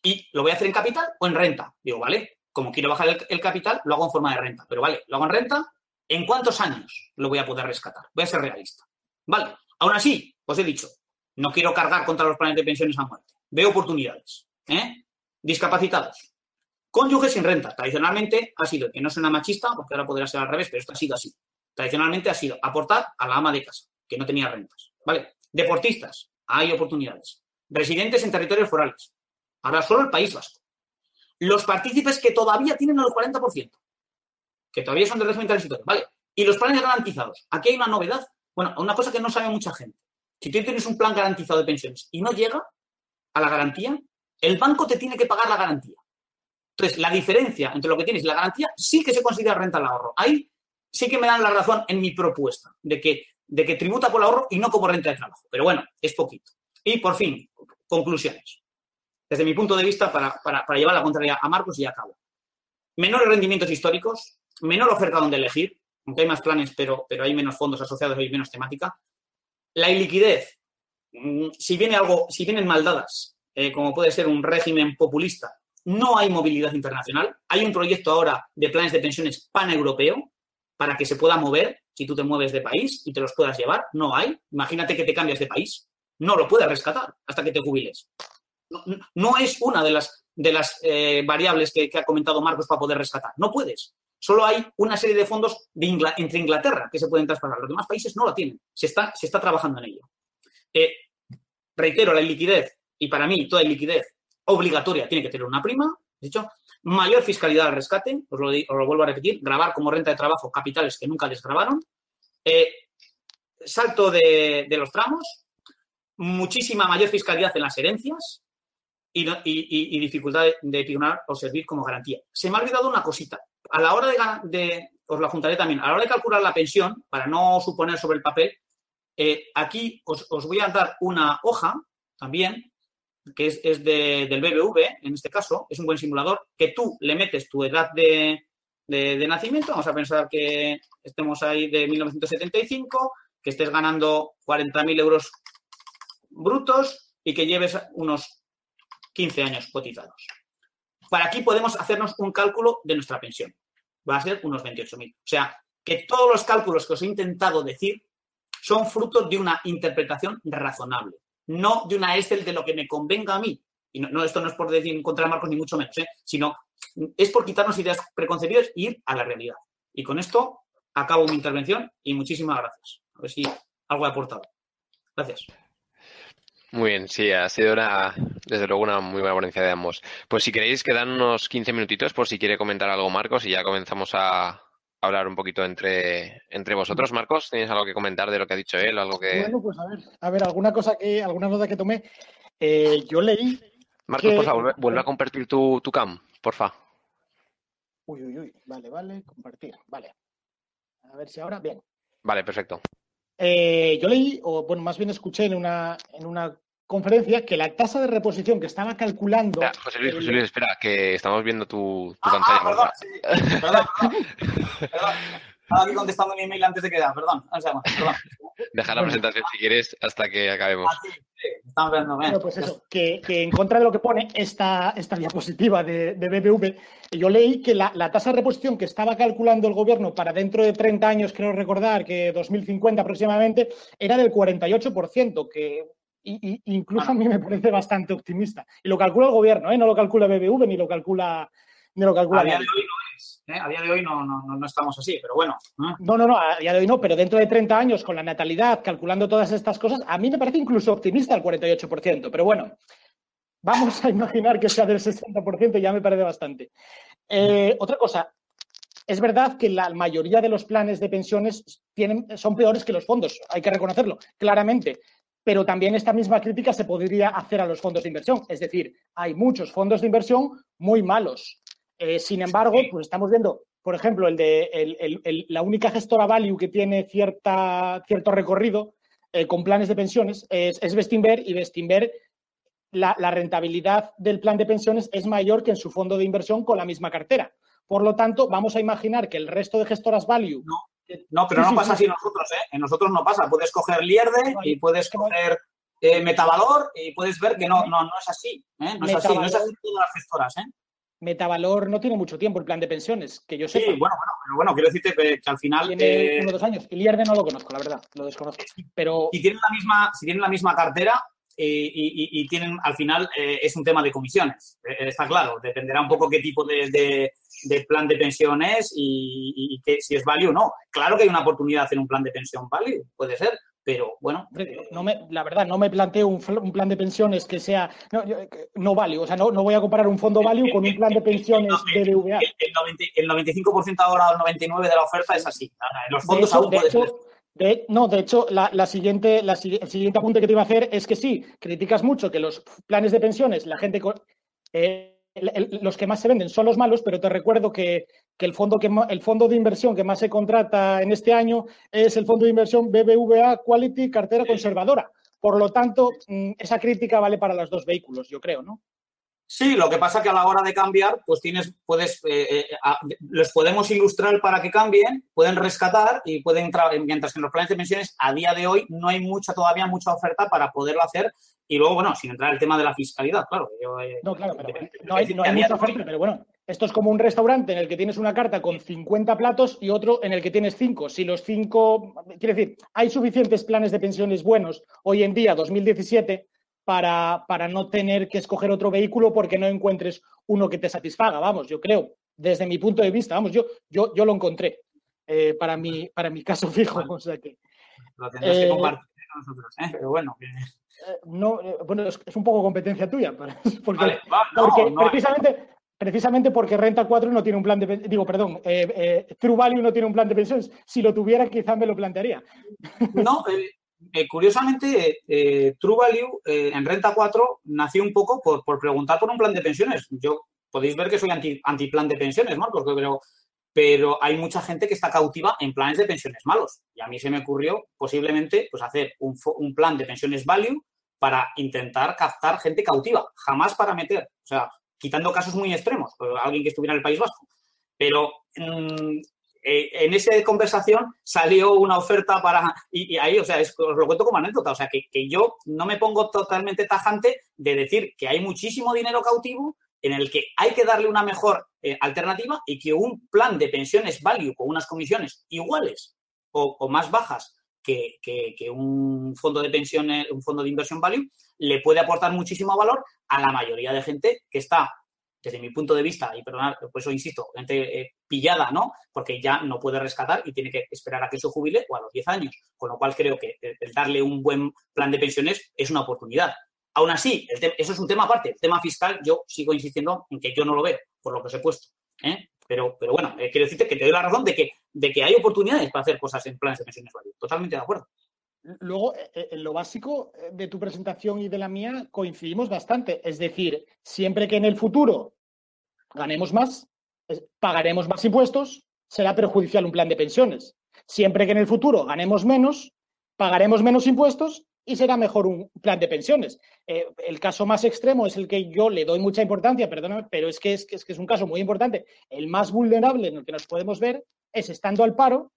[SPEAKER 3] ¿Y lo voy a hacer en capital o en renta? Digo, vale, como quiero bajar el, capital, lo hago en forma de renta. Pero vale, lo hago en renta, ¿en cuántos años lo voy a poder rescatar? Voy a ser realista. Vale, aún así, os he dicho, no quiero cargar contra los planes de pensiones a muerte. Veo oportunidades. ¿eh? Discapacitados. Cónyuges sin renta. Tradicionalmente ha sido, que no suena machista, porque ahora podría ser al revés, pero esto ha sido así. Tradicionalmente ha sido aportar a la ama de casa, que no tenía rentas. ¿Vale? Deportistas. Hay oportunidades. Residentes en territorios forales. Ahora solo el País Vasco. Los partícipes que todavía tienen el 40%, que todavía son de régimen transitorio. ¿Vale? Y los planes garantizados. Aquí hay una novedad bueno, una cosa que no sabe mucha gente. Si tú tienes un plan garantizado de pensiones y no llega a la garantía, el banco te tiene que pagar la garantía. Entonces, la diferencia entre lo que tienes y la garantía sí que se considera renta al ahorro. Ahí sí que me dan la razón en mi propuesta de que de que tributa por ahorro y no como renta de trabajo. Pero bueno, es poquito. Y por fin, conclusiones. Desde mi punto de vista, para, llevar la contraria a Marcos y a cabo. Menores rendimientos históricos, menor oferta donde elegir, aunque hay más planes, pero, pero hay menos fondos asociados y menos temática. La iliquidez, mm, si viene algo, si vienen maldadas, eh, como puede ser un régimen populista, no hay movilidad internacional. Hay un proyecto ahora de planes de pensiones paneuropeo para que se pueda mover si tú te mueves de país y te los puedas llevar. No hay. Imagínate que te cambias de país. No lo puedes rescatar hasta que te jubiles. No, es una de las, de las eh, variables que, ha comentado Marcos para poder rescatar. No puedes. Solo hay una serie de fondos entre Inglaterra que se pueden traspasar. Los demás países no lo tienen. Se está, se está trabajando en ello. Eh, reitero, la liquidez, y para mí toda liquidez obligatoria tiene que tener una prima, dicho, mayor fiscalidad al rescate, os lo, vuelvo a repetir, grabar como renta de trabajo capitales que nunca les grabaron, eh, salto de, los tramos, muchísima mayor fiscalidad en las herencias y, dificultad de, de o servir como garantía. Se me ha olvidado una cosita. A la hora de, os la juntaré también, a la hora de calcular la pensión, para no suponer sobre el papel, eh, aquí os voy a dar una hoja también que es, del BBV, en este caso, es un buen simulador, que tú le metes tu edad de, nacimiento, vamos a pensar que estemos ahí de 1975, que estés ganando 40.000 euros brutos y que lleves unos 15 años cotizados. Para aquí podemos hacernos un cálculo de nuestra pensión. Va a ser unos 28.000. O sea, que todos los cálculos que os he intentado decir son frutos de una interpretación razonable no de una Excel de lo que me convenga a mí. Y no, esto no es por decir contra Marcos ni mucho menos, ¿eh? sino es por quitarnos ideas preconcebidas e ir a la realidad. Y con esto acabo mi intervención y muchísimas gracias. A ver si algo he aportado. Gracias.
[SPEAKER 1] Muy bien, sí, ha sido una, desde luego una muy buena ponencia de ambos. Pues si queréis, quedan unos 15 minutitos por si quiere comentar algo Marcos y ya comenzamos a, hablar un poquito entre, entre vosotros. Marcos, ¿tienes algo que comentar de lo que ha dicho él? Algo que...
[SPEAKER 2] Bueno, pues a ver, a ver, alguna cosa que, alguna nota que tomé. Eh, yo leí.
[SPEAKER 1] Marcos, por favor, vuelve a compartir tu, tu cam, porfa.
[SPEAKER 2] Uy, uy, uy. Vale, vale, compartir. Vale. A ver si ahora. Bien.
[SPEAKER 1] Vale, perfecto.
[SPEAKER 2] Eh, yo leí, o bueno, más bien escuché en una, en una conferencia que la tasa de reposición que estaba calculando.
[SPEAKER 1] José Luis, José Luis, espera, que estamos viendo tu, tu ah, pantalla.
[SPEAKER 3] Ah, perdón, perdón, perdón, Estaba aquí contestando mi email antes de quedar, perdón. perdón.
[SPEAKER 1] Deja la presentación si quieres hasta que acabemos. Ah, sí,
[SPEAKER 2] sí, estamos viendo. Bueno, pues eso, que, que, en contra de lo que pone esta, esta diapositiva de, de BBV, yo leí que la, la, tasa de reposición que estaba calculando el gobierno para dentro de 30 años, creo recordar, que 2050 aproximadamente, era del 48%, que y, incluso a mí me parece bastante optimista. Y lo calcula el gobierno, ¿eh? no lo calcula BBV ni lo calcula. Ni lo calcula
[SPEAKER 3] a día de hoy no es. ¿eh? A día de hoy no, no, no, estamos así, pero bueno.
[SPEAKER 2] ¿eh? No, no, no, a día de hoy no, pero dentro de 30 años, con la natalidad, calculando todas estas cosas, a mí me parece incluso optimista el 48%. Pero bueno, vamos a imaginar que sea del 60%, ya me parece bastante. Eh, otra cosa, es verdad que la mayoría de los planes de pensiones tienen, son peores que los fondos, hay que reconocerlo, claramente pero también esta misma crítica se podría hacer a los fondos de inversión. Es decir, hay muchos fondos de inversión muy malos. Eh, sin embargo, pues estamos viendo, por ejemplo, el de la única gestora value que tiene cierta, cierto recorrido eh, con planes de pensiones es, es Bestinver y Bestinver la, rentabilidad del plan de pensiones es mayor que en su fondo de inversión con la misma cartera. Por lo tanto, vamos a imaginar que el resto de gestoras value
[SPEAKER 3] no, pero no pasa así en nosotros, ¿eh? En nosotros no pasa. Puedes coger Lierde y puedes coger eh, Metavalor y puedes ver que no, no, no es así. ¿eh? No es así, no es así todas las gestoras, ¿eh?
[SPEAKER 2] Metavalor no tiene mucho tiempo el plan de pensiones, que yo sé.
[SPEAKER 3] Sí, bueno, bueno, pero bueno, quiero decirte que, al final.
[SPEAKER 2] Tiene eh, uno o dos años. Y Lierde no lo conozco, la verdad, lo desconozco. Pero...
[SPEAKER 3] Si tienen la misma, si tienen la misma cartera, y, tienen, al final, es un tema de comisiones. está claro, dependerá un poco qué tipo de, de plan de pensiones y, y, que si es value o no. Claro que hay una oportunidad de hacer un plan de pensión value, puede ser, pero bueno.
[SPEAKER 2] No me, la verdad, no me planteo un, plan de pensiones que sea no, no value, o sea, no, no voy a comparar un fondo value con un plan de pensiones BBVA.
[SPEAKER 3] El, 95% ahora el 99% de la oferta es así. En los fondos aún puede ser.
[SPEAKER 2] no, de hecho, la, siguiente, la, el siguiente apunte que te iba a hacer es que sí, criticas mucho que los planes de pensiones, la gente eh, los que más se venden son los malos, pero te recuerdo que, que el fondo, que el fondo de inversión que más se contrata en este año es el fondo de inversión BBVA Quality Cartera Conservadora. Por lo tanto, mm, esa crítica vale para los dos vehículos, yo creo, ¿no?
[SPEAKER 3] Sí, lo que pasa que a la hora de cambiar, pues tienes, puedes, eh, eh, los podemos ilustrar para que cambien, pueden rescatar y pueden entrar, mientras que en los planes de pensiones a día de hoy no hay mucha todavía mucha oferta para poderlo hacer y luego, bueno, sin entrar el tema de la fiscalidad, claro.
[SPEAKER 2] Eh, no, claro, pero no hay, no hay mucha oferta, pero bueno, esto es como un restaurante en el que tienes una carta con 50 platos y otro en el que tienes 5. Si los 5, quiere decir, hay suficientes planes de pensiones buenos hoy en día, 2017, para, para no tener que escoger otro vehículo porque no encuentres uno que te satisfaga, vamos, yo creo, desde mi punto de vista, vamos, yo, yo, yo lo encontré eh, para, mi, para mi caso fijo, o sea que...
[SPEAKER 3] Lo tendrás que eh, compartir con nosotros, ¿eh? pero bueno...
[SPEAKER 2] no, bueno, es, un poco competencia tuya, porque, porque precisamente, precisamente porque Renta 4 no tiene un plan de digo, perdón, True Value no tiene un plan de pensiones. Si lo tuviera, quizás me lo plantearía.
[SPEAKER 3] No, eh, curiosamente, eh, True Value eh, en Renta 4 nació un poco por, preguntar por un plan de pensiones. Yo podéis ver que soy anti, plan de pensiones, Marcos, pero, pero hay mucha gente que está cautiva en planes de pensiones malos. Y a mí se me ocurrió posiblemente pues, hacer un, un plan de pensiones value para intentar captar gente cautiva, jamás para meter, o sea, quitando casos muy extremos, alguien que estuviera en el País Vasco. Pero mm, eh, en esa conversación salió una oferta para, y, ahí, o sea, os lo cuento como anécdota, o sea, que, yo no me pongo totalmente tajante de decir que hay muchísimo dinero cautivo en el que hay que darle una mejor eh, alternativa y que un plan de pensiones value con unas comisiones iguales o, más bajas que, que, un fondo de pensiones, un fondo de inversión value, le puede aportar muchísimo valor a la mayoría de gente que está desde mi punto de vista, y perdonad, por eso insisto, gente eh, pillada, ¿no? Porque ya no puede rescatar y tiene que esperar a que se jubile o a los 10 años. Con lo cual creo que el darle un buen plan de pensiones es una oportunidad. Aún así, eso es un tema aparte. El tema fiscal, yo sigo insistiendo en que yo no lo veo, por lo que os he puesto. ¿eh? Pero, pero bueno, eh, quiero decirte que te doy la razón de que, de que hay oportunidades para hacer cosas en planes de pensiones Totalmente de acuerdo.
[SPEAKER 2] Luego, en lo básico de tu presentación y de la mía coincidimos bastante. Es decir, siempre que en el futuro ganemos más, pagaremos más impuestos, será perjudicial un plan de pensiones. Siempre que en el futuro ganemos menos, pagaremos menos impuestos y será mejor un plan de pensiones. Eh, el caso más extremo es el que yo le doy mucha importancia, perdóname, pero es que es, que es un caso muy importante. El más vulnerable en el que nos podemos ver es estando al paro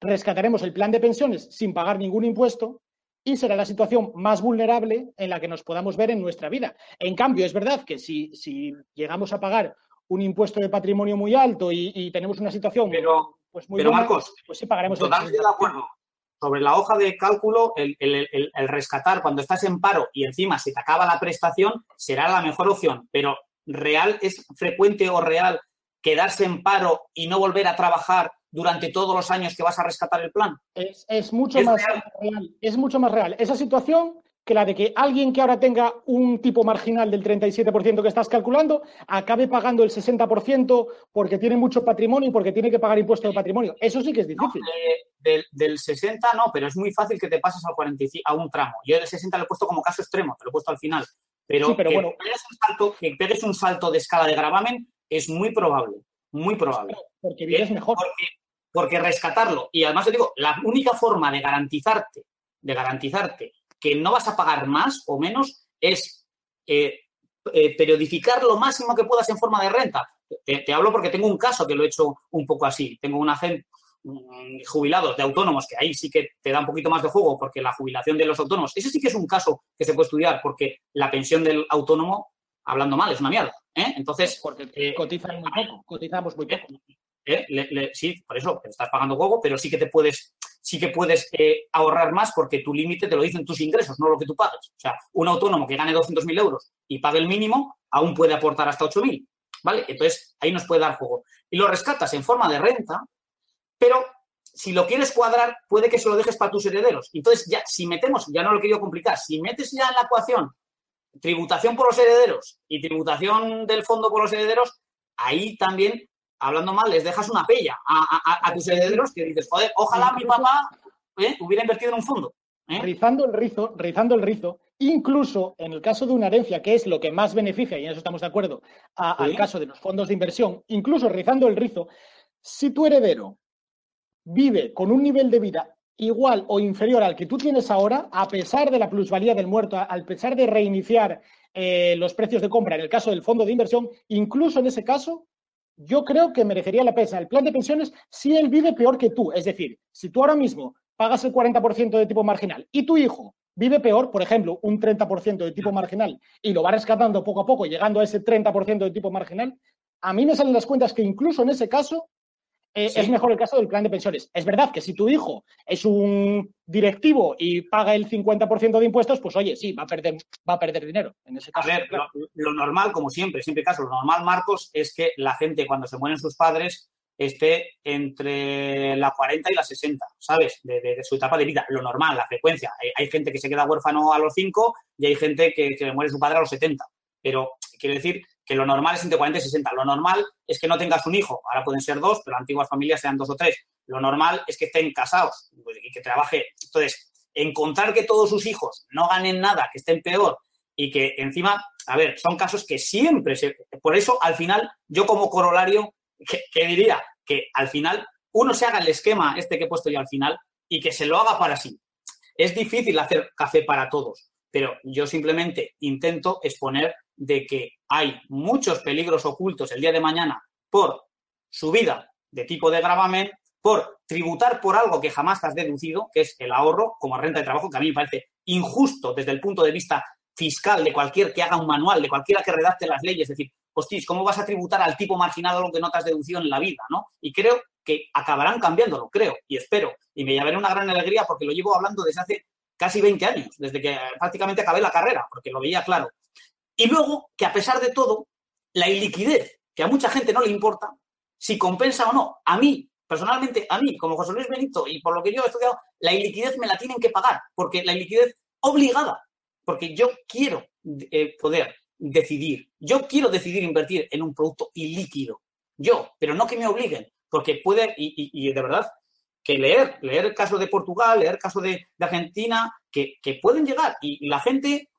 [SPEAKER 2] rescataremos el plan de pensiones sin pagar ningún impuesto y será la situación más vulnerable en la que nos podamos ver en nuestra vida. En cambio, es verdad que si, si llegamos a pagar un impuesto de patrimonio muy alto y, tenemos una situación
[SPEAKER 3] pero, pues muy pero Marcos, pues sí pagaremos totalmente de acuerdo. Sobre la hoja de cálculo, el, el, rescatar cuando estás en paro y encima se te acaba la prestación será la mejor opción. Pero real es frecuente o real quedarse en paro y no volver a trabajar durante todos los años que vas a rescatar el plan.
[SPEAKER 2] Es, mucho más real? Es mucho más real. Esa situación que la de que alguien que ahora tenga un tipo marginal del 37% que estás calculando acabe pagando el 60% porque tiene mucho patrimonio y porque tiene que pagar impuestos de patrimonio. Eso sí que es difícil.
[SPEAKER 3] del, 60 no, pero es muy fácil que te pases al 45, a un tramo. Yo del 60 lo he puesto como caso extremo, te lo he puesto al final. Pero, pero que, bueno. pegues un salto, que pegues un salto de escala de gravamen es muy probable, muy probable.
[SPEAKER 2] Porque vives mejor.
[SPEAKER 3] Porque, rescatarlo, y además te digo, la única forma de garantizarte, de garantizarte que no vas a pagar más o menos es eh, eh, periodificar lo máximo que puedas en forma de renta. Te, hablo porque tengo un caso que lo he hecho un poco así. Tengo un agente mm, jubilados de autónomos, que ahí sí que te da un poquito más de juego, porque la jubilación de los autónomos, ese sí que es un caso que se puede estudiar, porque la pensión del autónomo, hablando mal, es una mierda. ¿eh? Entonces.
[SPEAKER 2] Porque cotizan muy poco, cotizamos muy poco.
[SPEAKER 3] Eh, sí, por eso, estás pagando poco, pero sí que te puedes, sí que puedes ahorrar más porque tu límite te lo dicen tus ingresos, no lo que tú pagas. O sea, un autónomo que gane 200.000 euros y pague el mínimo, aún puede aportar hasta 8.000. ¿Vale? Entonces, ahí nos puede dar juego. Y lo rescatas en forma de renta, pero si lo quieres cuadrar, puede que se lo dejes para tus herederos. Entonces, ya, si metemos, ya no lo quiero complicar, si metes ya en la ecuación tributación por los herederos y tributación del fondo por los herederos, ahí también, hablando mal, les dejas una pella a, tus herederos que dices, joder, ojalá mi papá ¿eh? hubiera invertido en un fondo.
[SPEAKER 2] ¿eh? Rizando el rizo, rizando el rizo, Incluso en el caso de una herencia, que es lo que más beneficia, y en eso estamos de acuerdo, al caso de los fondos de inversión, incluso rizando el rizo, si tu heredero vive con un nivel de vida igual o inferior al que tú tienes ahora, a pesar de la plusvalía del muerto, a pesar de reiniciar eh, los precios de compra en el caso del fondo de inversión, incluso en ese caso, yo creo que merecería la pena el plan de pensiones si él vive peor que tú. Es decir, si tú ahora mismo pagas el 40% de tipo marginal y tu hijo vive peor, por ejemplo, un 30% de tipo marginal y lo va rescatando poco a poco, llegando a ese 30% de tipo marginal, a mí me salen las cuentas que incluso en ese caso eh, es mejor el caso del plan de pensiones. Es verdad que si tu hijo es un directivo y paga el 50% de impuestos, pues oye, sí, va a perder, va a perder dinero. En ese caso,
[SPEAKER 3] a ver, lo, normal, como siempre, siempre caso, lo normal, Marcos, es que la gente cuando se mueren sus padres esté entre la 40 y la 60, ¿sabes? De, su etapa de vida. Lo normal, la frecuencia. Hay, gente que se queda huérfano a los 5 y hay gente que, que muere su padre a los 70. Pero quiero decir que lo normal es entre 40 y 60. Lo normal es que no tengas un hijo, ahora pueden ser dos, pero antiguas familias sean dos o tres. Lo normal es que estén casados pues, y que trabaje. Entonces, encontrar que todos sus hijos no ganen nada, que estén peor y que encima, a ver, son casos que siempre se... Por eso, al final, yo como corolario, que, diría que al final uno se haga el esquema este que he puesto yo al final y que se lo haga para sí. Es difícil hacer café para todos, pero yo simplemente intento exponer de que hay muchos peligros ocultos el día de mañana por subida de tipo de gravamen, por tributar por algo que jamás has deducido, que es el ahorro como renta de trabajo, que a mí me parece injusto desde el punto de vista fiscal de cualquier que haga un manual, de cualquiera que redacte las leyes, es decir, hostia, ¿cómo vas a tributar al tipo marginal algo que no te has deducido en la vida, no? Y creo que acabarán cambiándolo, creo, y espero, y me llevaré una gran alegría porque lo llevo hablando desde hace casi 20 años, desde que prácticamente acabé la carrera, porque lo veía claro. Y luego, que a pesar de todo, la iliquidez, que a mucha gente no le importa, si compensa o no, a mí, personalmente, a mí, como José Luis Benito, y por lo que yo he estudiado, la iliquidez me la tienen que pagar, porque la iliquidez obligada, porque yo quiero eh, poder decidir, yo quiero decidir invertir en un producto ilíquido, yo, pero no que me obliguen, porque puede, y, de verdad, que leer, leer el caso de Portugal, leer el caso de, Argentina, que, pueden llegar, y la gente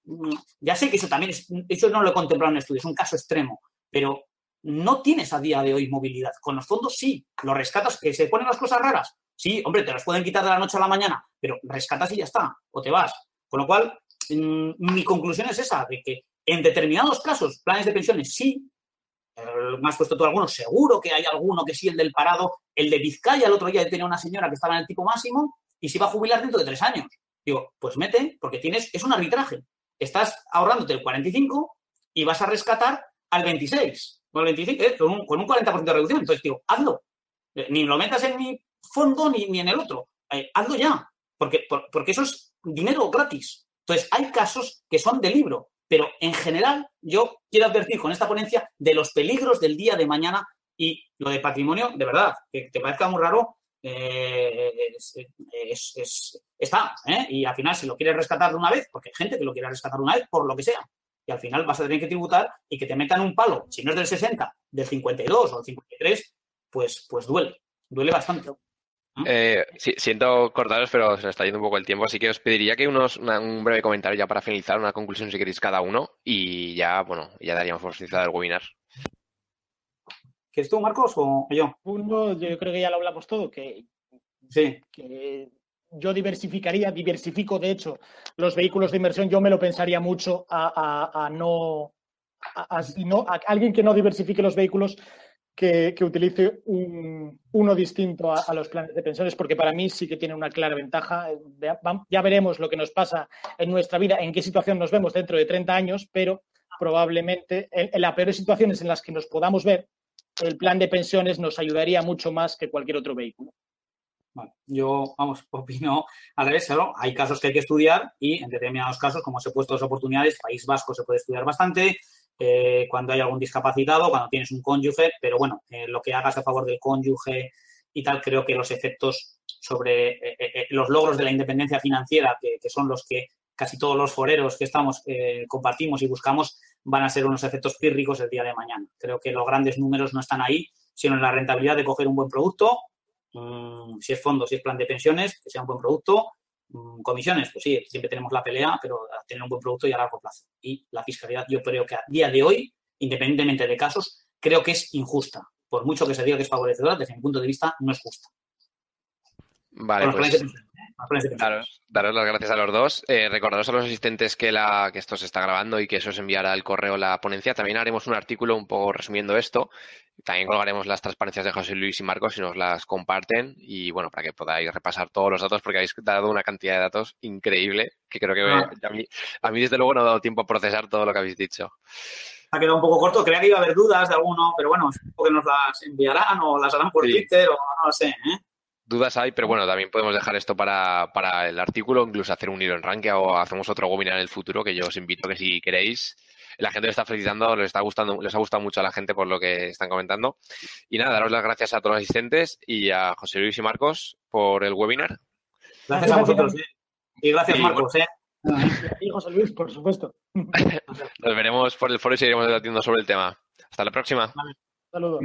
[SPEAKER 3] ya sé que eso también es, eso no lo he contemplado en estudio, es un caso extremo, pero no tienes a día de hoy movilidad. Con los fondos sí, los rescatas, que se ponen las cosas raras. Sí, hombre, te las pueden quitar de la noche a la mañana, pero rescatas y ya está, o te vas. Con lo cual, mm, mi conclusión es esa, de que en determinados casos, planes de pensiones sí, más me has puesto tú algunos, seguro que hay alguno que sí, el del parado, el de Vizcaya, el otro día tenía una señora que estaba en el tipo máximo y se iba a jubilar dentro de tres años. Digo, pues mete, porque tienes, es un arbitraje estás ahorrándote el 45 y vas a rescatar al 26, con, 25, eh, con, un, 40% de reducción. Entonces, digo, hazlo. Eh, ni lo metas en mi fondo ni, ni en el otro. Eh, hazlo ya, porque, porque eso es dinero gratis. Entonces, hay casos que son de libro, pero en general yo quiero advertir con esta ponencia de los peligros del día de mañana y lo de patrimonio, de verdad, que te parezca muy raro, eh, es, está. ¿eh? Y al final, si lo quieres rescatar de una vez, porque hay gente que lo quiere rescatar una vez por lo que sea, y al final vas a tener que tributar y que te metan un palo, si no es del 60, del 52 o del 53, pues, pues duele, duele bastante.
[SPEAKER 1] Eh, siento cortaros, pero se nos está yendo un poco el tiempo, así que os pediría que unos, un breve comentario ya para finalizar, una conclusión si queréis cada uno, y ya, bueno, ya daríamos por finalizado el webinar.
[SPEAKER 3] ¿Quieres tú, Marcos, o yo?
[SPEAKER 2] Uno, yo creo que ya lo hablamos todo, que, sí. que yo diversificaría, diversifico de hecho los vehículos de inversión, yo me lo pensaría mucho a, no, a, no, a alguien que no diversifique los vehículos, que, utilice uno distinto a, los planes de pensiones, porque para mí sí que tiene una clara ventaja. Ya veremos lo que nos pasa en nuestra vida, en qué situación nos vemos dentro de 30 años, pero probablemente en las peores situaciones en las que nos podamos ver, el plan de pensiones nos ayudaría mucho más que cualquier otro vehículo.
[SPEAKER 3] yo, vamos, opino al revés, hay casos que hay que estudiar y en determinados casos, como os he puesto dos oportunidades, País Vasco se puede estudiar bastante, eh, cuando hay algún discapacitado, cuando tienes un cónyuge, pero bueno, eh, lo que hagas a favor del cónyuge y tal, creo que los efectos sobre eh, los logros de la independencia financiera, que, son los que casi todos los foreros que estamos compartimos y buscamos, van a ser unos efectos pírricos el día de mañana. Creo que los grandes números no están ahí, sino en la rentabilidad de coger un buen producto, mm, si es fondo, si es plan de pensiones, que sea un buen producto Mm, comisiones, pues sí, siempre tenemos la pelea, pero tener un buen producto y a largo plazo. Y la fiscalidad, yo creo que a día de hoy, independientemente de casos, creo que es injusta. Por mucho que se diga que es favorecedora, desde mi punto de vista, no es justa.
[SPEAKER 1] Vale, pues, daros, daros, las gracias a los dos. Eh, recordaros a los asistentes que, la, que esto se está grabando y que eso os enviará al correo la ponencia. También haremos un artículo un poco resumiendo esto. También colgaremos las transparencias de José Luis y Marcos si nos las comparten. Y bueno, para que podáis repasar todos los datos, porque habéis dado una cantidad de datos increíble que creo que ah. a, mí, a mí desde luego no ha dado tiempo a procesar todo lo que habéis dicho
[SPEAKER 3] ha quedado un poco corto. Creía que iba a haber dudas de alguno, pero bueno, supongo que nos las enviarán o las harán por Twitter o no lo sé. ¿eh?
[SPEAKER 1] Dudas hay, pero bueno, también podemos dejar esto para, para el artículo, incluso hacer un hilo en ranking o hacemos otro webinar en el futuro, que yo os invito que si queréis. La gente le está felicitando, les está gustando, les ha gustado mucho a la gente por lo que están comentando. Y nada, daros las gracias a todos los asistentes y a José Luis y Marcos por el webinar.
[SPEAKER 3] Gracias a vosotros, Y gracias, Marcos, ¿eh?
[SPEAKER 2] Y José Luis, por supuesto.
[SPEAKER 1] Nos veremos por el foro y seguiremos debatiendo sobre el tema. Hasta la próxima.
[SPEAKER 2] Saludos.